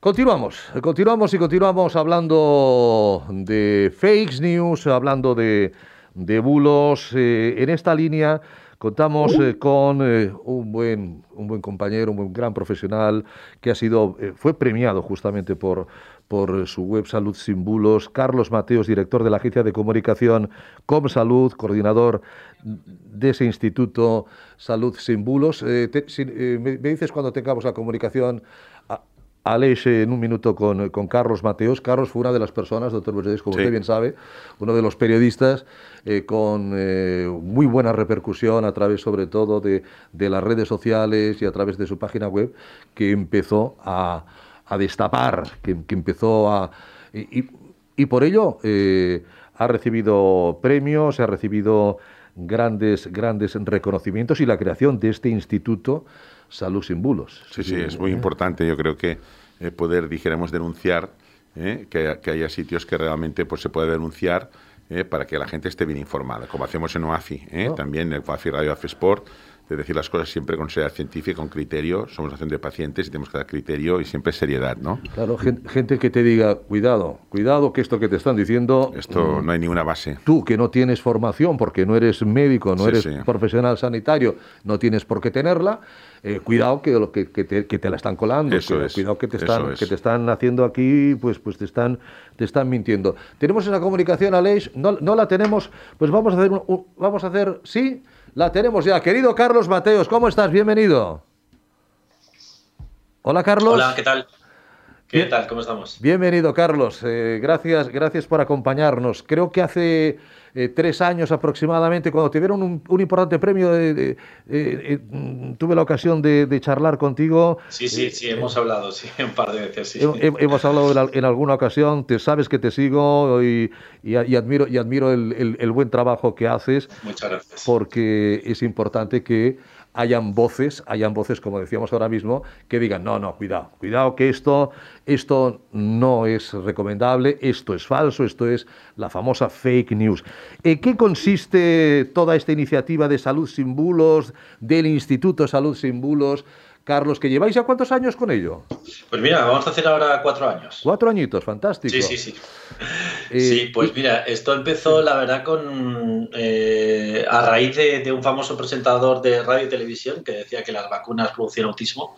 Continuamos, continuamos y continuamos hablando de fake news, hablando de, de bulos. Eh, en esta línea contamos eh, con eh, un, buen, un buen compañero, un buen gran profesional que ha sido, fue premiado justamente por, por su web Salud Sin Bulos. Carlos Mateos, director de la agencia de comunicación ComSalud, coordinador de ese instituto Salud Sin Bulos. Me, me dices cuando tengamos la comunicación. A- Aleix, eh, en un minuto con, con Carlos Mateos. Carlos fue una de las personas, doctor Mercedes, como Sí. usted bien sabe, uno de los periodistas eh, con eh, muy buena repercusión a través, sobre todo, de, de las redes sociales y a través de su página web, que empezó a, a destapar, que, que empezó a... Y por ello eh, ha recibido premios, ha recibido grandes, grandes reconocimientos y la creación de este instituto Salud sin Bulos. Sí, sí, es muy importante. Yo creo que eh, poder, dijéramos, denunciar, eh, que, que haya sitios que realmente pues, se pueda denunciar eh, para que la gente esté bien informada, como hacemos en OAFI, eh, No. también en OAFI Radio AFI Sport, de decir las cosas siempre con seriedad científica, con criterio. Somos nación de pacientes y tenemos que dar criterio y siempre seriedad, ¿no? Claro, gen- gente que te diga, cuidado, cuidado que esto que te están diciendo... Esto mm, no hay ninguna base. Tú que no tienes formación porque no eres médico, no Sí, eres sí. profesional sanitario, no tienes por qué tenerla, eh, cuidado que, lo que, que te, que te la están colando, Eso que- es, cuidado que te eso están, es. que te están haciendo aquí, pues, pues te están, te están mintiendo. Tenemos esa comunicación, Aleix, no, no la tenemos, pues vamos a hacer, un- un- vamos a hacer, sí, la tenemos ya. Querido Carlos Mateos, ¿cómo estás? Bienvenido. Hola, Carlos. Hola, ¿qué tal? ¿Qué tal? ¿Cómo estamos? Bienvenido, Carlos. Eh, gracias, gracias por acompañarnos. Creo que hace eh, tres años aproximadamente, cuando te dieron un, importante premio, eh, tuve la ocasión de, charlar contigo. Sí, sí, sí, hemos hablado, sí, un par de veces. Sí. Hemos hablado en, alguna ocasión, te sabes que te sigo y, admiro, y admiro el buen trabajo que haces. Muchas gracias. Porque es importante que hayan voces, hayan voces, como decíamos ahora mismo, que digan, no, no, cuidado, cuidado que esto, esto no es recomendable, esto es falso, esto es la famosa fake news. ¿En qué consiste toda esta iniciativa de Salud sin Bulos, del Instituto Salud sin Bulos? Carlos, que lleváis ya cuántos años con ello? Pues mira, vamos a hacer ahora cuatro años. Cuatro añitos, fantástico. Sí, sí, sí. Eh, sí, pues mira, esto empezó, la verdad, con eh, a raíz de, un famoso presentador de radio y televisión que decía que las vacunas producían autismo.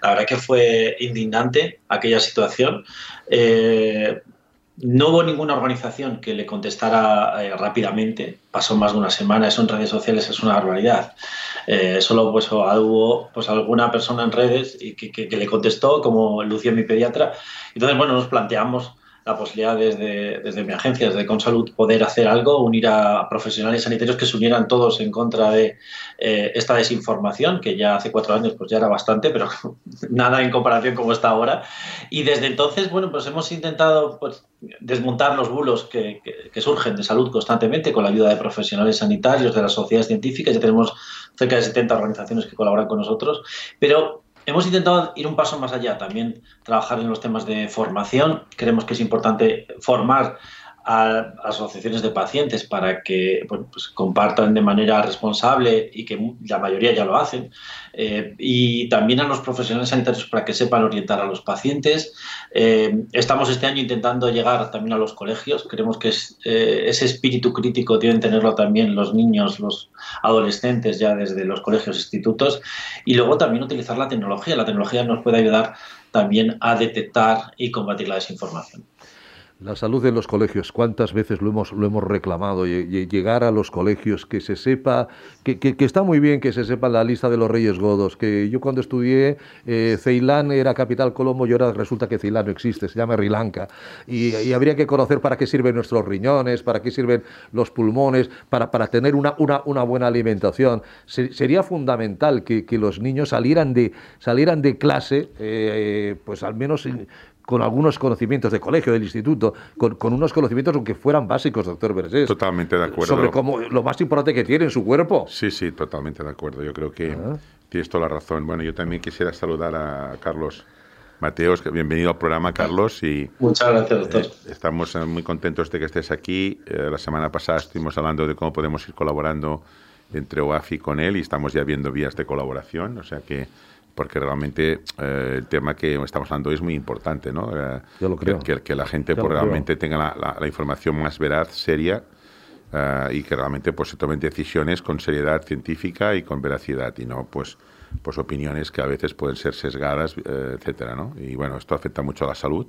La verdad que fue indignante aquella situación. Eh, no hubo ninguna organización que le contestara eh, rápidamente. Pasó más de una semana. Eso en redes sociales es una barbaridad. Eh, solo pues, hubo pues, alguna persona en redes y que, que, le contestó, como Lucía, mi pediatra. Entonces, bueno, nos planteamos la posibilidad desde, desde mi agencia, desde Consalud, poder hacer algo, unir a profesionales sanitarios que se unieran todos en contra de eh, esta desinformación, que ya hace cuatro años pues ya era bastante, pero nada en comparación como está ahora. Y desde entonces, bueno, pues hemos intentado pues, desmontar los bulos que, que, surgen de salud constantemente con la ayuda de profesionales sanitarios, de las sociedades científicas, ya tenemos cerca de 70 organizaciones que colaboran con nosotros, pero Hemos intentado ir un paso más allá, también trabajar en los temas de formación. Creemos que es importante formar a asociaciones de pacientes para que pues compartan de manera responsable y que la mayoría ya lo hacen, eh, y también a los profesionales sanitarios para que sepan orientar a los pacientes. Eh, estamos este año intentando llegar también a los colegios, creemos que eh, ese espíritu crítico deben tenerlo también los niños, los adolescentes ya desde los colegios, institutos, y luego también utilizar la tecnología. La tecnología nos puede ayudar también a detectar y combatir la desinformación. La salud de los colegios, ¿cuántas veces lo hemos, lo hemos reclamado? Llegar a los colegios, que se sepa, que, que, está muy bien que se sepa la lista de los reyes godos, que yo cuando estudié, eh, Ceilán era capital Colombo y ahora resulta que Ceilán no existe, se llama Sri Lanka. Y, habría que conocer para qué sirven nuestros riñones, para qué sirven los pulmones, para, para tener una, una, una buena alimentación. sería fundamental que, que, los niños salieran de, salieran de clase, eh, eh, pues al menos con algunos conocimientos de colegio, del instituto, con, unos conocimientos aunque fueran básicos, doctor Bersés. Totalmente de acuerdo. Sobre cómo, lo más importante que tiene en su cuerpo. Sí, sí, totalmente de acuerdo. Yo creo que ah. tienes toda la razón. Bueno, yo también quisiera saludar a Carlos Mateos, bienvenido al programa, Carlos. Y, Muchas gracias, doctor. Eh, estamos eh, muy contentos de que estés aquí. Eh, la semana pasada estuvimos hablando de cómo podemos ir colaborando entre OAFI y con él y estamos ya viendo vías de colaboración. O sea que porque realmente eh, el tema que estamos hablando es muy importante, ¿no? Eh, Yo lo creo. Que, que la gente pues, realmente tenga la, la, información más veraz, seria, uh, y que realmente pues, se tomen decisiones con seriedad científica y con veracidad, y no pues, pues opiniones que a veces pueden ser sesgadas, etcétera, ¿no? Y bueno, esto afecta mucho a la salud,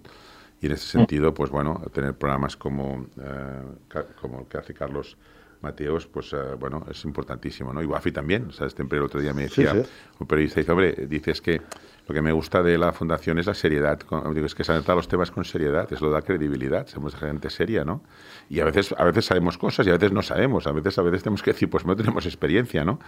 y en ese sentido, pues bueno, tener programas como, como el que hace Carlos Mateos, pues eh, bueno, es importantísimo, ¿no? Y Wafi también, o sea, este el otro día me decía, un periodista dice, hombre, dices que lo que me gusta de la fundación es la seriedad, digo, es que se han tratado los temas con seriedad, es lo da credibilidad, somos gente seria, ¿no? Y a veces, a veces sabemos cosas y a veces no sabemos, a veces, a veces tenemos que decir, pues no tenemos experiencia, ¿no?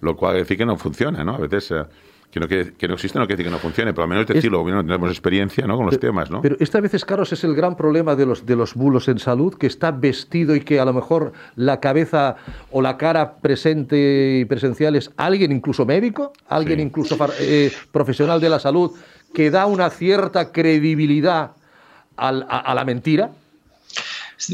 Lo cual decir que no funciona, ¿no? A veces... Eh, que no, que no existe no quiere decir que no funcione, pero al menos decirlo, no tenemos experiencia ¿no? con los temas. ¿no? Pero esta vez, Carlos, es el gran problema de los, de los bulos en salud, que está vestido y que a lo mejor la cabeza o la cara presente y presencial es alguien incluso médico, alguien incluso eh, profesional de la salud, que da una cierta credibilidad a la mentira.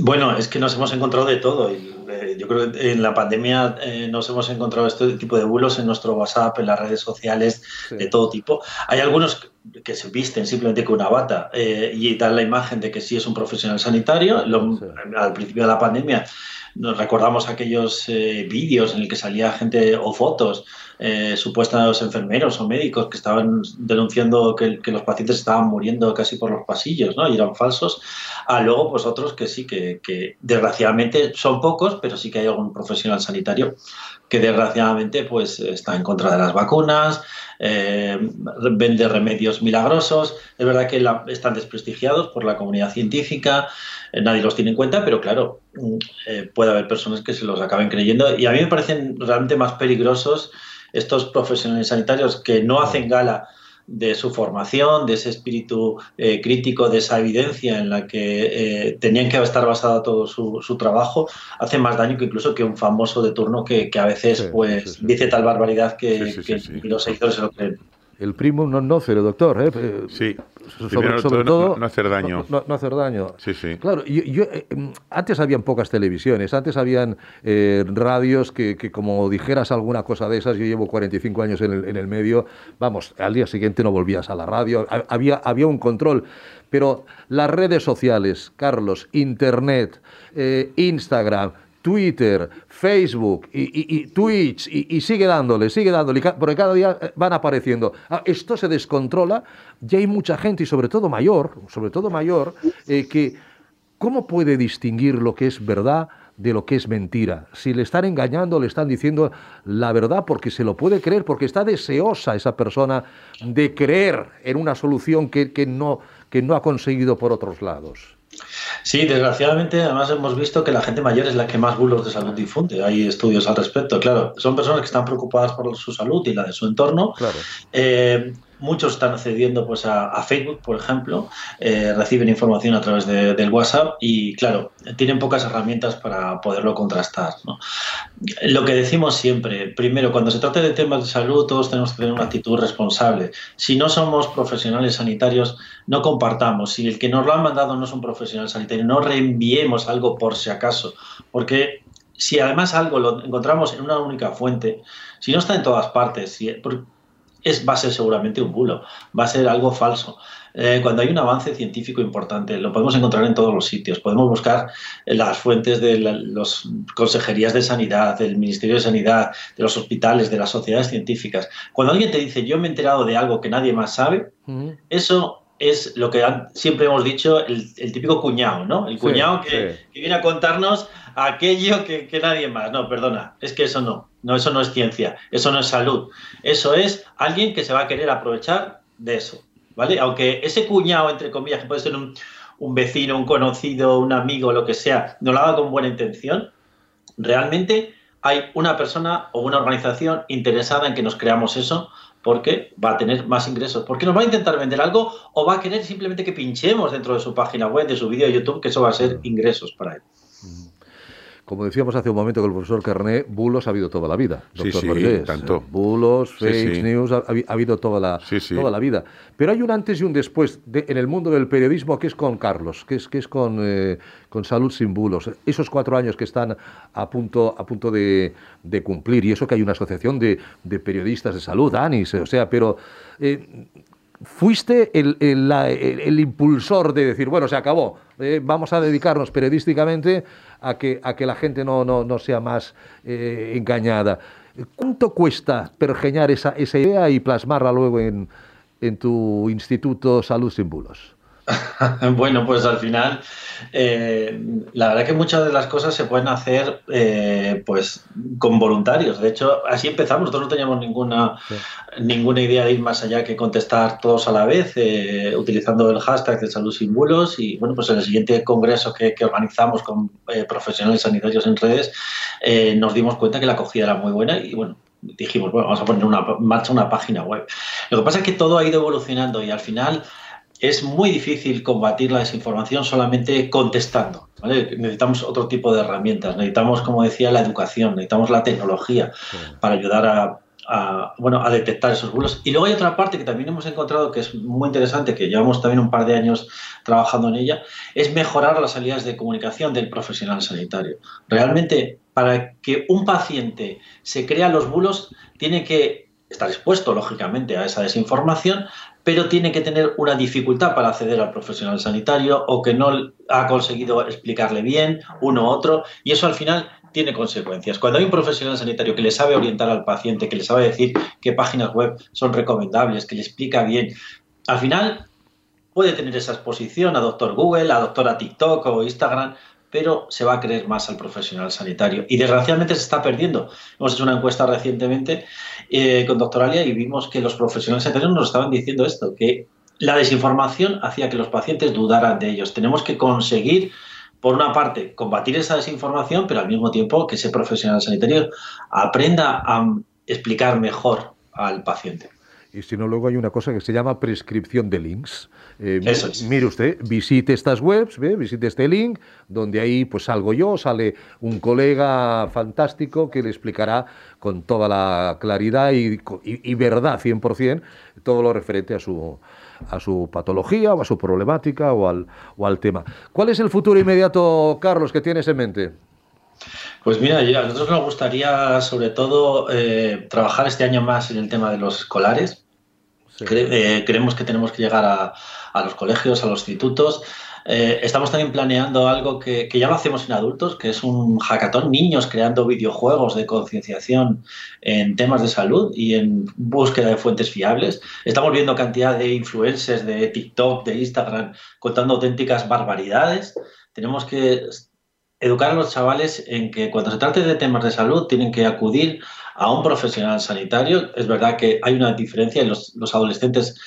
Bueno, es que nos hemos encontrado de todo. Eh, yo creo que en la pandemia eh, nos hemos encontrado este tipo de bulos en nuestro WhatsApp, en las redes sociales, de todo tipo. Hay algunos que se visten simplemente con una bata eh, y dan la imagen de que sí es un profesional sanitario. Al principio de la pandemia nos recordamos aquellos vídeos en el que salía gente o fotos eh, supuestos enfermeros o médicos que estaban denunciando que, los pacientes estaban muriendo casi por los pasillos, ¿no? Y eran falsos. A luego, pues otros que sí, que, desgraciadamente son pocos, pero sí que hay algún profesional sanitario que desgraciadamente pues está en contra de las vacunas, eh, vende remedios remedios milagrosos. Es verdad que están desprestigiados por la comunidad científica, eh, nadie los tiene en cuenta, pero claro, mm, eh, puede haber personas que se los acaben creyendo. Y a mí me parecen realmente más peligrosos estos profesionales sanitarios que no hacen gala de su formación, de ese espíritu eh, crítico, de esa evidencia en la que eh, tenían que estar basado todo su, su, trabajo, hace más daño que incluso que un famoso de turno que, que a veces pues dice tal barbaridad que, que los seguidores se lo creen el primo no nocere, doctor. ¿eh? Sí, sobre, todo, no, hacer daño. No, hacer daño. Sí, sí. Claro, yo, eh, antes habían pocas televisiones, antes habían eh, radios que, que, como dijeras alguna cosa de esas, yo llevo 45 años en el, en el medio, vamos, al día siguiente no volvías a la radio, había, había un control. Pero las redes sociales, Carlos, Internet, Instagram, Twitter, Facebook y, Twitch y, sigue dándole, sigue dándole, porque cada día eh, van apareciendo. Ah, esto se descontrola, ya hay mucha gente y sobre todo mayor, sobre todo mayor, eh, que ¿cómo puede distinguir lo que es verdad? de lo que es mentira. Si le están engañando, le están diciendo la verdad porque se lo puede creer, porque está deseosa esa persona de creer en una solución que, no, que no ha conseguido por otros lados. Sí, desgraciadamente, además hemos visto que la gente mayor es la que más bulos de salud difunde. Hay estudios al respecto. Claro, son personas que están preocupadas por su salud y la de su entorno. Claro. Eh, Muchos están accediendo pues, a, Facebook, por ejemplo, eh, reciben información a través del WhatsApp y, claro, tienen pocas herramientas para poderlo contrastar. Lo que decimos siempre, primero, cuando se trata de temas de salud, todos tenemos que tener una actitud responsable. Si no somos profesionales sanitarios, no compartamos. Si el que nos lo ha mandado no es un profesional sanitario, no reenviemos algo por si acaso, porque si además algo lo encontramos en una única fuente, si no está en todas partes, si, es, va a ser seguramente un bulo, va a ser algo falso. Eh, cuando hay un avance científico importante, lo podemos encontrar en todos los sitios. Podemos buscar las fuentes de las consejerías de sanidad, del Ministerio de Sanidad, de los hospitales, de las sociedades científicas. Cuando alguien te dice, yo me he enterado de algo que nadie más sabe, eso es lo que siempre hemos dicho, el, típico cuñado, ¿no? El cuñado que, viene a contarnos aquello que, que nadie más. No, perdona, es que eso no. No, eso no es ciencia, eso no es salud. Eso es alguien que se va a querer aprovechar de eso, ¿vale? Aunque ese cuñado, entre comillas, que puede ser un, vecino, un conocido, un amigo, lo que sea, no lo haga con buena intención, realmente hay una persona o una organización interesada en que nos creamos eso porque va a tener más ingresos, porque nos va a intentar vender algo o va a querer simplemente que pinchemos dentro de su página web, de su vídeo de YouTube, que eso va a ser ingresos para él. Como decíamos hace un momento con el profesor Carné, bulos ha habido toda la vida. Doctor sí, sí, tanto. Bulos, fake news, ha, habido toda la, toda la vida. Pero hay un antes y un después en el mundo del periodismo que es con Carlos, que es, que es con, eh, con Salud sin Bulos. Esos cuatro años que están a punto, a punto de, cumplir, y eso que hay una asociación de, periodistas de salud, ANIS, o sea, pero... Eh, fuiste el, impulsor de decir, bueno, se acabó, eh, vamos a dedicarnos periodísticamente a que, a que la gente no, no, sea más eh, engañada. ¿Cuánto cuesta pergeñar esa, esa idea y plasmarla luego en, en tu Instituto Salud Sin Bulos? bueno, pues al final, eh, la verdad que muchas de las cosas se pueden hacer eh, pues con voluntarios. De hecho, así empezamos. Nosotros no teníamos ninguna, ninguna idea de ir más allá que contestar todos a la vez, eh, utilizando el hashtag de salud sin bulos. Y bueno, pues en el siguiente congreso que, organizamos con profesionales sanitarios en redes, nos dimos cuenta que la acogida era muy buena y bueno, dijimos, bueno, vamos a poner una, en marcha una página web. Lo que pasa es que todo ha ido evolucionando y al final es muy difícil combatir la desinformación solamente contestando. Necesitamos otro tipo de herramientas, necesitamos, como decía, la educación, necesitamos la tecnología para ayudar a, bueno, a detectar esos bulos. Y luego hay otra parte que también hemos encontrado que es muy interesante, que llevamos también un par de años trabajando en ella, es mejorar las salidas de comunicación del profesional sanitario. Realmente, para que un paciente se crea los bulos, tiene que estar expuesto, lógicamente, a esa desinformación, pero tiene que tener una dificultad para acceder al profesional sanitario o que no ha conseguido explicarle bien uno u otro y eso al final tiene consecuencias. Cuando hay un profesional sanitario que le sabe orientar al paciente, que le sabe decir qué páginas web son recomendables, que le explica bien, al final puede tener esa exposición a doctor Google, a doctora TikTok o Instagram, pero se va a creer más al profesional sanitario. Y desgraciadamente se está perdiendo. Hemos hecho una encuesta recientemente eh, con Doctoralia y vimos que los profesionales sanitarios nos estaban diciendo esto, que la desinformación hacía que los pacientes dudaran de ellos. Tenemos que conseguir por una parte, combatir esa desinformación, pero al mismo tiempo que ese profesional sanitario aprenda a explicar mejor al paciente. Y si no, luego hay una cosa que se llama prescripción de links. Eh, Eso es. Mire usted, visite estas webs, ¿ve? visite este link, donde ahí pues salgo yo, sale un colega fantástico que le explicará con toda la claridad y, y, y verdad 100% todo lo referente a su, a su patología o a su problemática o al, o al tema. ¿Cuál es el futuro inmediato, Carlos, que tienes en mente? Pues mira, a nosotros nos gustaría sobre todo eh, trabajar este año más en el tema de los eh, creemos que tenemos que llegar a, los colegios, a los institutos. Eh, estamos también planeando algo que, que, ya lo hacemos en adultos, que es un hackathon, niños creando videojuegos de concienciación en temas de salud y en búsqueda de fuentes fiables. Estamos viendo cantidad de influencers de TikTok, de Instagram, contando auténticas barbaridades. Tenemos que educar a los chavales en que cuando se trate de temas de salud tienen que acudir a un profesional sanitario. Es verdad que hay una diferencia y los, los adolescentes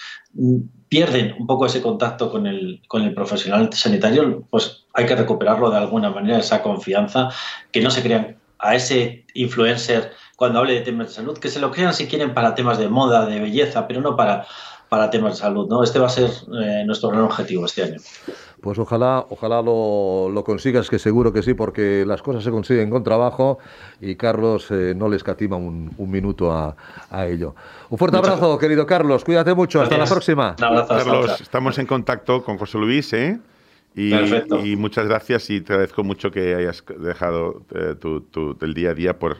pierden un poco ese contacto con el, con el profesional sanitario, pues hay que recuperarlo de alguna manera, esa confianza, que no se crean a ese influencer cuando hable de temas de salud, que se lo crean si quieren para temas de moda, de belleza, pero no para, para temas de salud. ¿no? Este va a ser eh, nuestro gran objetivo este año. Pues ojalá, ojalá lo, lo, consigas, que seguro que sí, porque las cosas se consiguen con trabajo y Carlos eh, no le escatima un, un minuto a, a, ello. Un fuerte Muchas abrazo, querido Carlos. Cuídate mucho. Gracias. Hasta la próxima. Abrazo, Carlos, estamos en contacto con José Luis, ¿eh? Y, y, muchas gracias y te agradezco mucho que hayas dejado eh, tu, tu, el día a día por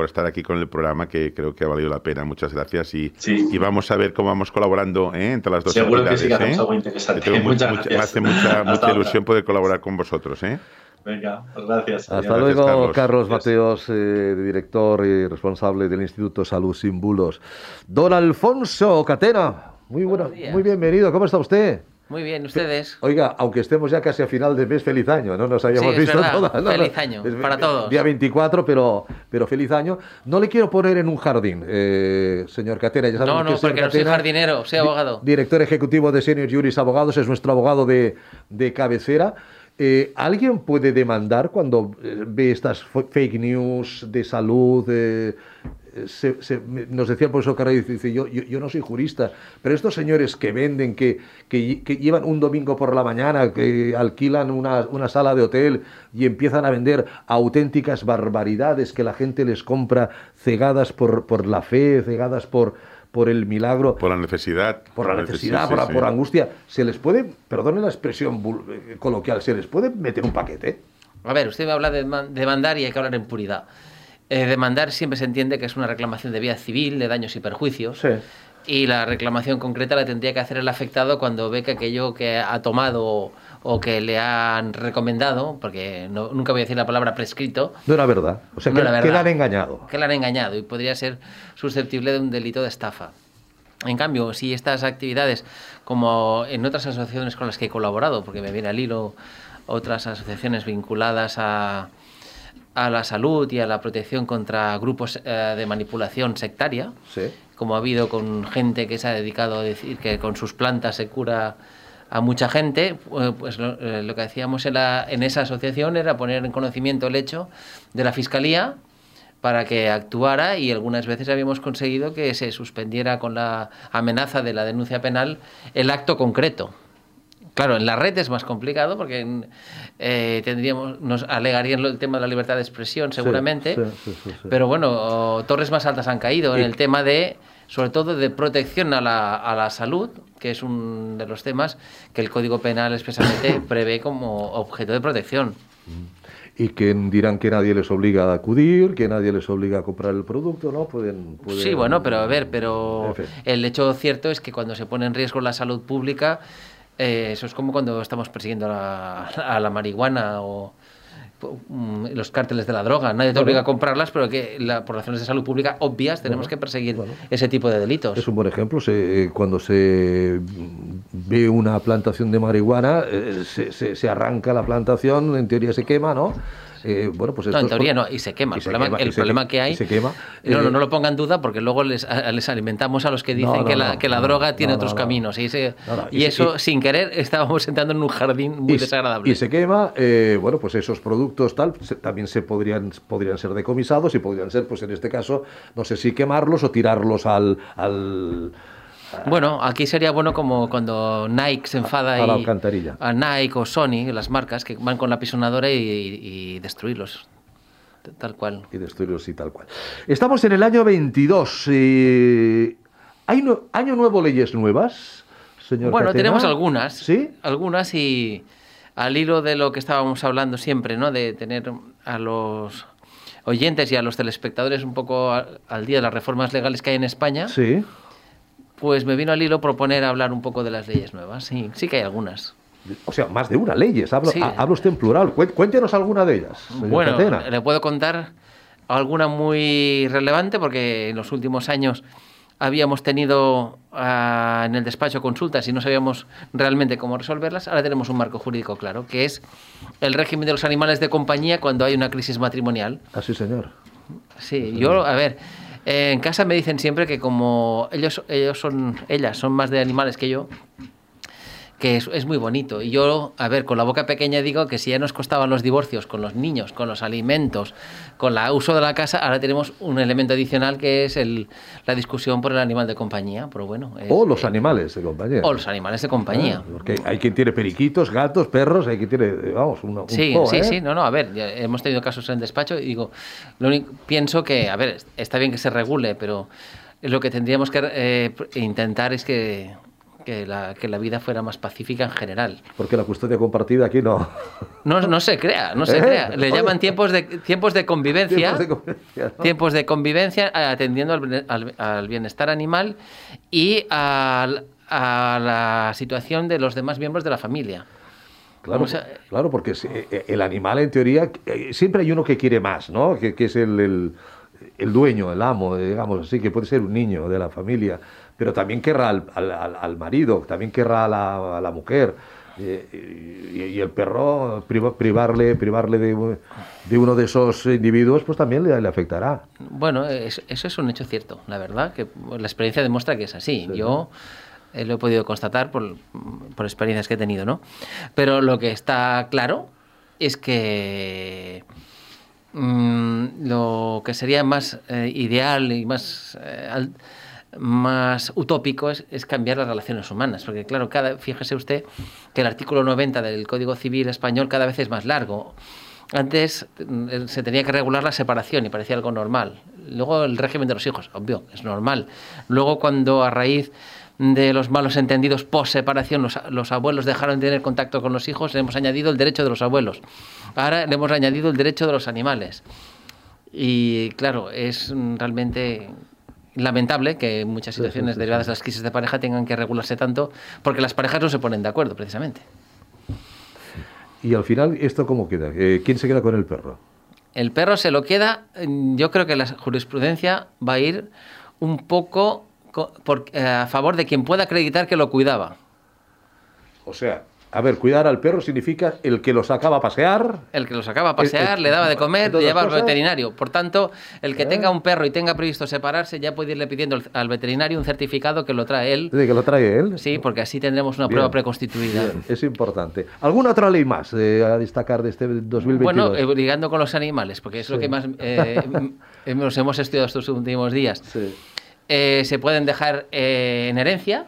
por estar aquí con el programa, que creo que ha valido la pena. Muchas gracias. Y, sí. y vamos a ver cómo vamos colaborando ¿eh? entre las dos Seguro entidades. que sí, que ¿eh? algo interesante. Mucha, Muchas mucha, gracias. me hace mucha, mucha ilusión poder colaborar con vosotros. ¿eh? Venga, pues gracias. Hasta luego, Carlos. Carlos, Mateos, eh, director y responsable del Instituto Salud Sin Bulos. Don Alfonso Catena, muy bueno, muy bienvenido. ¿Cómo está usted? Muy bien, ustedes. Oiga, aunque estemos ya casi a final de mes, feliz año, no nos hayamos sí, visto todas. No, feliz no. año, para todos. Día 24, pero, pero feliz año. No le quiero poner en un jardín, eh, señor Catena. Ya no, no, que porque no soy jardinero, soy abogado. Di director ejecutivo de Senior Juris Abogados, es nuestro abogado de, de cabecera. Eh, ¿Alguien puede demandar cuando eh, ve estas fake news de salud? Eh, se, se, nos decía el profesor Carrey, dice, yo, yo, yo, no soy jurista, pero estos señores que venden, que, que, que, llevan un domingo por la mañana, que alquilan una, una, sala de hotel y empiezan a vender auténticas barbaridades que la gente les compra cegadas por, por la fe, cegadas por, por el milagro. Por la necesidad. Por la necesidad, sí, por, la, sí. por, angustia. Se les puede, perdone la expresión coloquial, se les puede meter un paquete. A ver, usted me habla de demandar y hay que hablar en puridad. Eh, demandar siempre se entiende que es una reclamación de vía civil, de daños y perjuicios. Sí. Y la reclamación concreta la tendría que hacer el afectado cuando ve que aquello que ha tomado o que le han recomendado, porque no, nunca voy a decir la palabra prescrito. No era verdad. O sea, no que, verdad, que le han engañado. Que le han engañado y podría ser susceptible de un delito de estafa. En cambio, si estas actividades, como en otras asociaciones con las que he colaborado, porque me viene al hilo otras asociaciones vinculadas a, a la salud y a la protección contra grupos eh, de manipulación sectaria, sí. como ha habido con gente que se ha dedicado a decir que con sus plantas se cura a mucha gente, pues lo, eh, lo que hacíamos en, la, en, esa asociación era poner en conocimiento el hecho de la Fiscalía para que actuara y algunas veces habíamos conseguido que se suspendiera con la amenaza de la denuncia penal el acto concreto. Claro, en la red es más complicado porque eh, tendríamos, nos alegarían el tema de la libertad de expresión seguramente, sí, sí, sí, pero bueno, torres más altas han caído en el tema de, sobre todo de protección a la, a la salud, que es un de los temas que el Código Penal expresamente prevé como objeto de protección. y que dirán que nadie les obliga a acudir, que nadie les obliga a comprar el producto, ¿no? Pueden, pueden... Sí, bueno, pero a ver, pero el hecho cierto es que cuando se pone en riesgo la salud pública, eh, eso es como cuando estamos persiguiendo a la, a la marihuana o um, los cárteles de la droga. Nadie te bueno, obliga a comprarlas, pero que la, por razones de salud pública obvias tenemos bueno, que perseguir bueno, ese tipo de delitos. Es un buen ejemplo. Se, cuando se ve una plantación de marihuana, eh, se, se- se arranca la plantación, en teoría se quema, ¿no? Eh, bueno, pues No, en teoría no, y se quema. y El se problema, quema, el y se problema que- hay. y se quema. No, no, Eh, no lo pongan en duda porque luego les, a- les alimentamos a los que dicen que, la, que droga tiene otros no, no. caminos. Y, eso, sin querer, estábamos entrando en un jardín muy desagradable. Y se quema, eh, bueno, pues esos productos tal, se- también se podrían, podrían ser decomisados y podrían ser, pues en este caso, no sé si quemarlos o tirarlos al... al Bueno, aquí sería bueno como cuando Nike se enfada a la y alcantarilla. a Nike o Sony, las marcas que van con la pisonadora y, y destruirlos. Tal cual. y destruirlos y tal cual. Estamos en el año 22. eh, ¿Hay no- año nuevo, leyes nuevas, señor Bueno, Catena? tenemos algunas. ¿Sí? Algunas y al hilo de lo que estábamos hablando siempre, ¿no? De tener a los oyentes y a los telespectadores un poco a- al día de las reformas legales que hay en España, Sí. Pues me vino al hilo proponer hablar un poco de las leyes nuevas. Sí, sí que hay algunas. O sea, más de una leyes. Habla, Sí. ha- habla usted en plural. Cué- Cuéntenos alguna de ellas, Bueno, Catena. le puedo contar alguna muy relevante porque en los últimos años habíamos tenido ah, en el despacho consultas y no sabíamos realmente cómo resolverlas. Ahora tenemos un marco jurídico claro, que es el régimen de los animales de compañía cuando hay una crisis matrimonial. Así, señor. Sí, yo, a ver, eh, en casa me dicen siempre que como ellos, ellos son, ellas son más de animales que yo, que es, es muy bonito. Y yo, a ver, con la boca pequeña digo que si ya nos costaban los divorcios con los niños, con los alimentos, con el uso de la casa, ahora tenemos un elemento adicional que es el, la discusión por el animal de compañía. Pero bueno, es- O los animales de compañía. o los animales de compañía. Ah, porque hay quien tiene periquitos, gatos, perros, hay quien tiene, vamos, una- un Sí, zoo, sí, ¿eh? sí, no, no, a ver, hemos tenido casos en el despacho y digo, lo único, pienso que, a ver, está bien que se regule, pero lo que tendríamos que eh, intentar es que, que, la, que la vida fuera más pacífica en general. Porque la custodia compartida aquí no. No, no se crea, no se ¿Eh? crea. Le llaman tiempos de, tiempos de convivencia. Tiempos de convivencia, ¿no? tiempos de convivencia, eh, atendiendo al, al- al bienestar animal y al- a la situación de los demás miembros de la familia. Claro, a- claro, porque si- eh, el animal en teoría eh, siempre hay uno que quiere más, ¿no? Que, que es el, el- el dueño, el amo, eh, digamos así, que puede ser un niño de la familia, pero también querrá al, al- al- marido, también querrá a la, a la mujer. eh, y, y el perro priva- privarle, privarle de, de uno de esos individuos, pues también le, le afectará. Bueno, es- eso es un hecho cierto, la verdad, que la experiencia demuestra que es así. Yo eh, lo he podido constatar por, por experiencias que he tenido, ¿no? Pero lo que está claro es que mm, lo que sería más eh, ideal y más, eh, al- más utópico es, es cambiar las relaciones humanas. Porque, claro, cada, fíjese usted que el artículo 90 del Código Civil español cada vez es más largo. Antes mm, se tenía que regular la separación y parecía algo normal. Luego el régimen de los hijos, obvio, es normal. Luego cuando a raíz de los malos entendidos post separación los, los abuelos dejaron de tener contacto con los hijos, le hemos añadido el derecho de los abuelos. Ahora le hemos añadido el derecho de los animales. Y claro, es mm, realmente lamentable que muchas Sí, sí, situaciones sí, derivadas de las crisis de pareja tengan que regularse tanto porque las parejas no se ponen de acuerdo, precisamente. Y al final, ¿esto cómo queda? Eh, ¿Quién se queda con el perro? El perro se lo queda, mm, yo creo que la jurisprudencia va a ir un poco co- por- eh, a favor de quien pueda acreditar que lo cuidaba. O sea, a ver, cuidar al perro significa el que lo sacaba a pasear. El que lo sacaba a pasear, El- le daba de comer, le llevaba al veterinario. Por tanto, el que Eh. tenga un perro y tenga previsto separarse, ya puede irle pidiendo al- veterinario un certificado que lo trae él. ¿De que lo trae él? Sí, porque así tendremos una Bien, prueba preconstituida. bien, es importante. ¿Alguna otra ley más eh, a destacar de este 2022? Bueno, eh, ligando con los animales, porque es lo Sí. que más eh, m- nos hemos estudiado estos últimos días. Se pueden dejar en herencia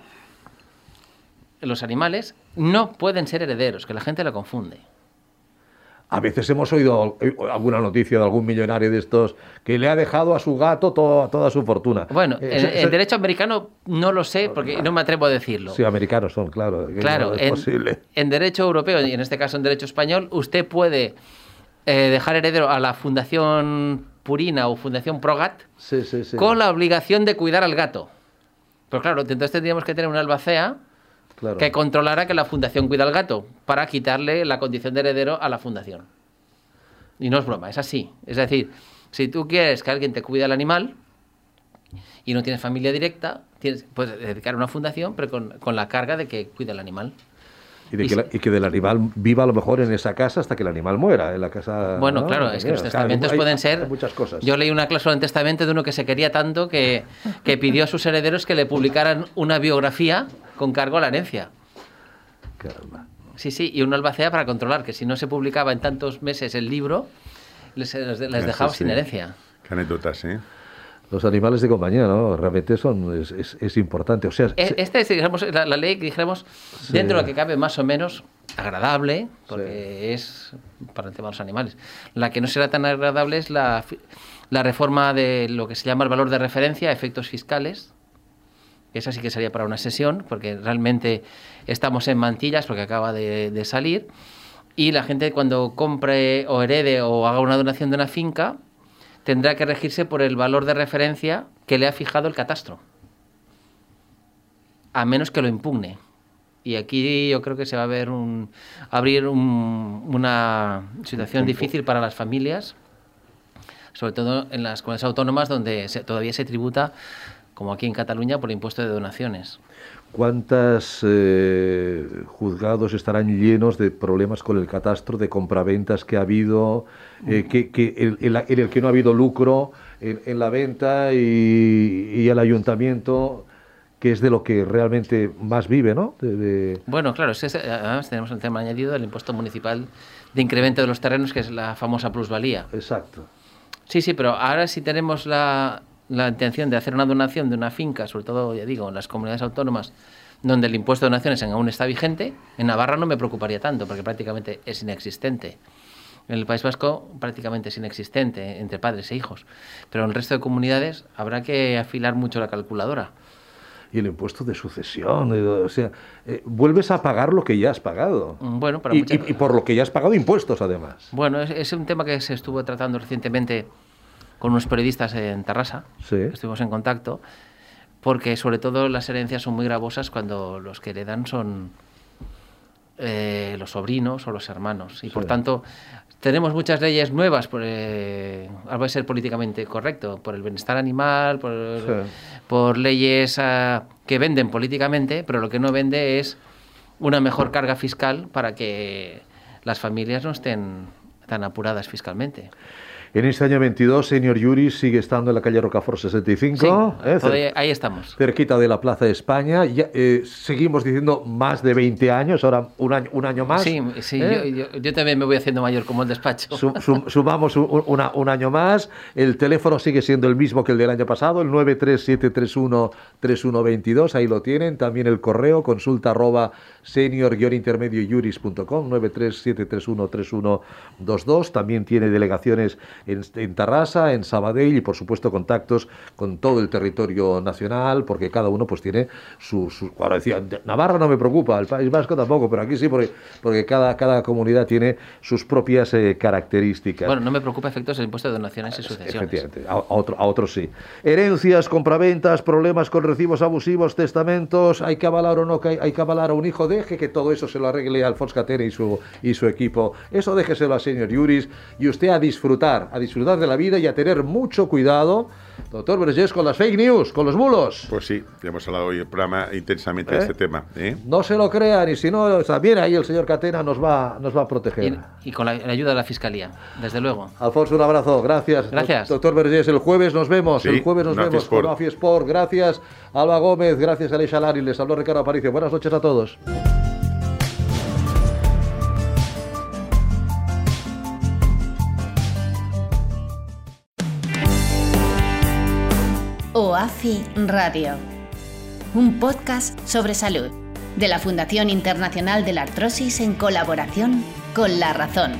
los animales, no pueden ser herederos, que la gente lo confunde. A veces hemos oído eh, alguna noticia de algún millonario de estos que le ha dejado a su gato to- toda su fortuna. Bueno, Eh, en, se- en se- derecho americano no lo sé porque no me atrevo a decirlo. Sí, americanos son, claro. Claro, no es en, posible. en derecho europeo y en este caso en derecho español, usted puede eh, dejar heredero a la Fundación Purina o Fundación Progat Sí, sí, sí. con la obligación de cuidar al gato. Pero claro, entonces tendríamos que tener un albacea Claro. que controlara que la fundación cuida al gato para quitarle la condición de heredero a la fundación. Y no es broma, es así. Es decir, si tú quieres que alguien te cuide al animal, y no tienes familia directa, tienes, puedes dedicar a una fundación, pero con, con la carga de que cuida el animal. Y, de que, la- y que del animal viva a lo mejor en esa casa hasta que el animal muera, en la casa... Bueno, ¿no? claro, es que los testamentos hay- pueden ser... muchas cosas. Yo leí una cláusula en testamento de uno que se quería tanto que, que pidió a sus herederos que le publicaran una biografía con cargo a la herencia. Caramba. Sí, sí, y una albacea para controlar que si no se publicaba en tantos meses el libro, les, les- les dejaba sí, sin sí. herencia. Qué anécdotas, ¿eh? Los animales de compañía, ¿no? Realmente son, es, es- es importante. O sea, E- se- Esta es, digamos, la, la ley que dijéramos, Sí. dentro de lo que cabe más o menos agradable, porque es para el tema de los animales. La que no será tan agradable es la, la reforma de lo que se llama el valor de referencia a efectos fiscales. Esa sí que sería para una sesión, porque realmente estamos en mantillas, porque acaba de, de salir. Y la gente cuando compre o herede o haga una donación de una finca, tendrá que regirse por el valor de referencia que le ha fijado el catastro a menos que lo impugne. Y aquí yo creo que se va a ver un, abrir un- una situación difícil para las familias, sobre todo en las comunidades autónomas donde se- todavía se tributa, como aquí en Cataluña, por el impuesto de donaciones. ¿Cuántos juzgados estarán llenos de problemas con el catastro, de compraventas que ha habido, eh, que, que el- en, la- en el que no ha habido lucro en, en la venta y, y el ayuntamiento, que es de lo que realmente más vive, ¿no? De- de- Bueno, claro, es- es- además tenemos el tema añadido del impuesto municipal de incremento de los terrenos, que es la famosa plusvalía. Exacto. Sí, sí, pero ahora si tenemos la, la intención de hacer una donación de una finca, sobre todo, ya digo, en las comunidades autónomas, donde el impuesto de donaciones aún está vigente, en Navarra no me preocuparía tanto, porque prácticamente es inexistente. En el País Vasco prácticamente es inexistente entre padres e hijos. Pero en el resto de comunidades habrá que afilar mucho la calculadora. y el impuesto de sucesión, o sea, eh, vuelves a pagar lo que ya has pagado. Mm, Bueno, para y, muchas- y- y por lo que ya has pagado impuestos, además. Bueno, es, es un tema que se estuvo tratando recientemente con unos periodistas en Tarrasa. Sí. Estuvimos en contacto, porque sobre todo las herencias son muy gravosas cuando los que heredan son eh, los sobrinos o los hermanos. Y por tanto, tenemos muchas leyes nuevas, por, eh, ahora voy a ser políticamente correcto, por el bienestar animal, por, Sí. por leyes ah, que venden políticamente, pero lo que no vende es una mejor carga fiscal para que las familias no estén tan apuradas fiscalmente. En este año 22, Senior Juris sigue estando en la calle Rocafort 65, Sí, ¿eh? todavía- ahí estamos. cerquita de la Plaza de España. Ya, eh, seguimos diciendo más de 20 años, ahora un año, un año más. Sí, sí ¿eh? yo, yo- yo también me voy haciendo mayor como el despacho. Sum- sum- sumamos un, una- un año más. El teléfono sigue siendo el mismo que el del año pasado, el 937313122. Ahí lo tienen. También el correo consulta arroba senior-intermediojuris.com 937313122. También tiene delegaciones en, en Tarrasa, en Sabadell y por supuesto contactos con todo el territorio nacional porque cada uno pues tiene su... su ahora decía, Navarra no me preocupa, el País Vasco tampoco, pero aquí sí porque, porque cada, cada comunidad tiene sus propias eh, características. Bueno, no me preocupa efectos del impuesto de donaciones y sucesiones. Efectivamente, a, a otro, a otros sí. Herencias, compraventas, problemas con recibos abusivos, testamentos, hay que avalar o no que hay, hay que avalar a un hijo, deje que todo eso se lo arregle Alfonso Catena y su, y su equipo. Eso déjeselo a señor Yuris y usted a disfrutar, a disfrutar de la vida y a tener mucho cuidado, doctor Vergés, con las fake news, con los bulos. Pues sí, ya hemos hablado hoy en el programa intensamente ¿Eh? de este tema. ¿eh? No se lo crean y si no, también ahí el señor Catena nos va, nos va a proteger. Y, y con la, la ayuda de la Fiscalía, desde luego. Alfonso, un abrazo, gracias. Gracias. Doctor Vergés, el jueves nos vemos, Sí, el jueves nos Nafi vemos Sport. con Nafi Sport. Gracias, Alba Gómez, gracias, Aleix Alari, les habló Ricardo Aparicio. Buenas noches a todos. OAFI Radio, un podcast sobre salud de la Fundación Internacional de la Artrosis en colaboración con La Razón.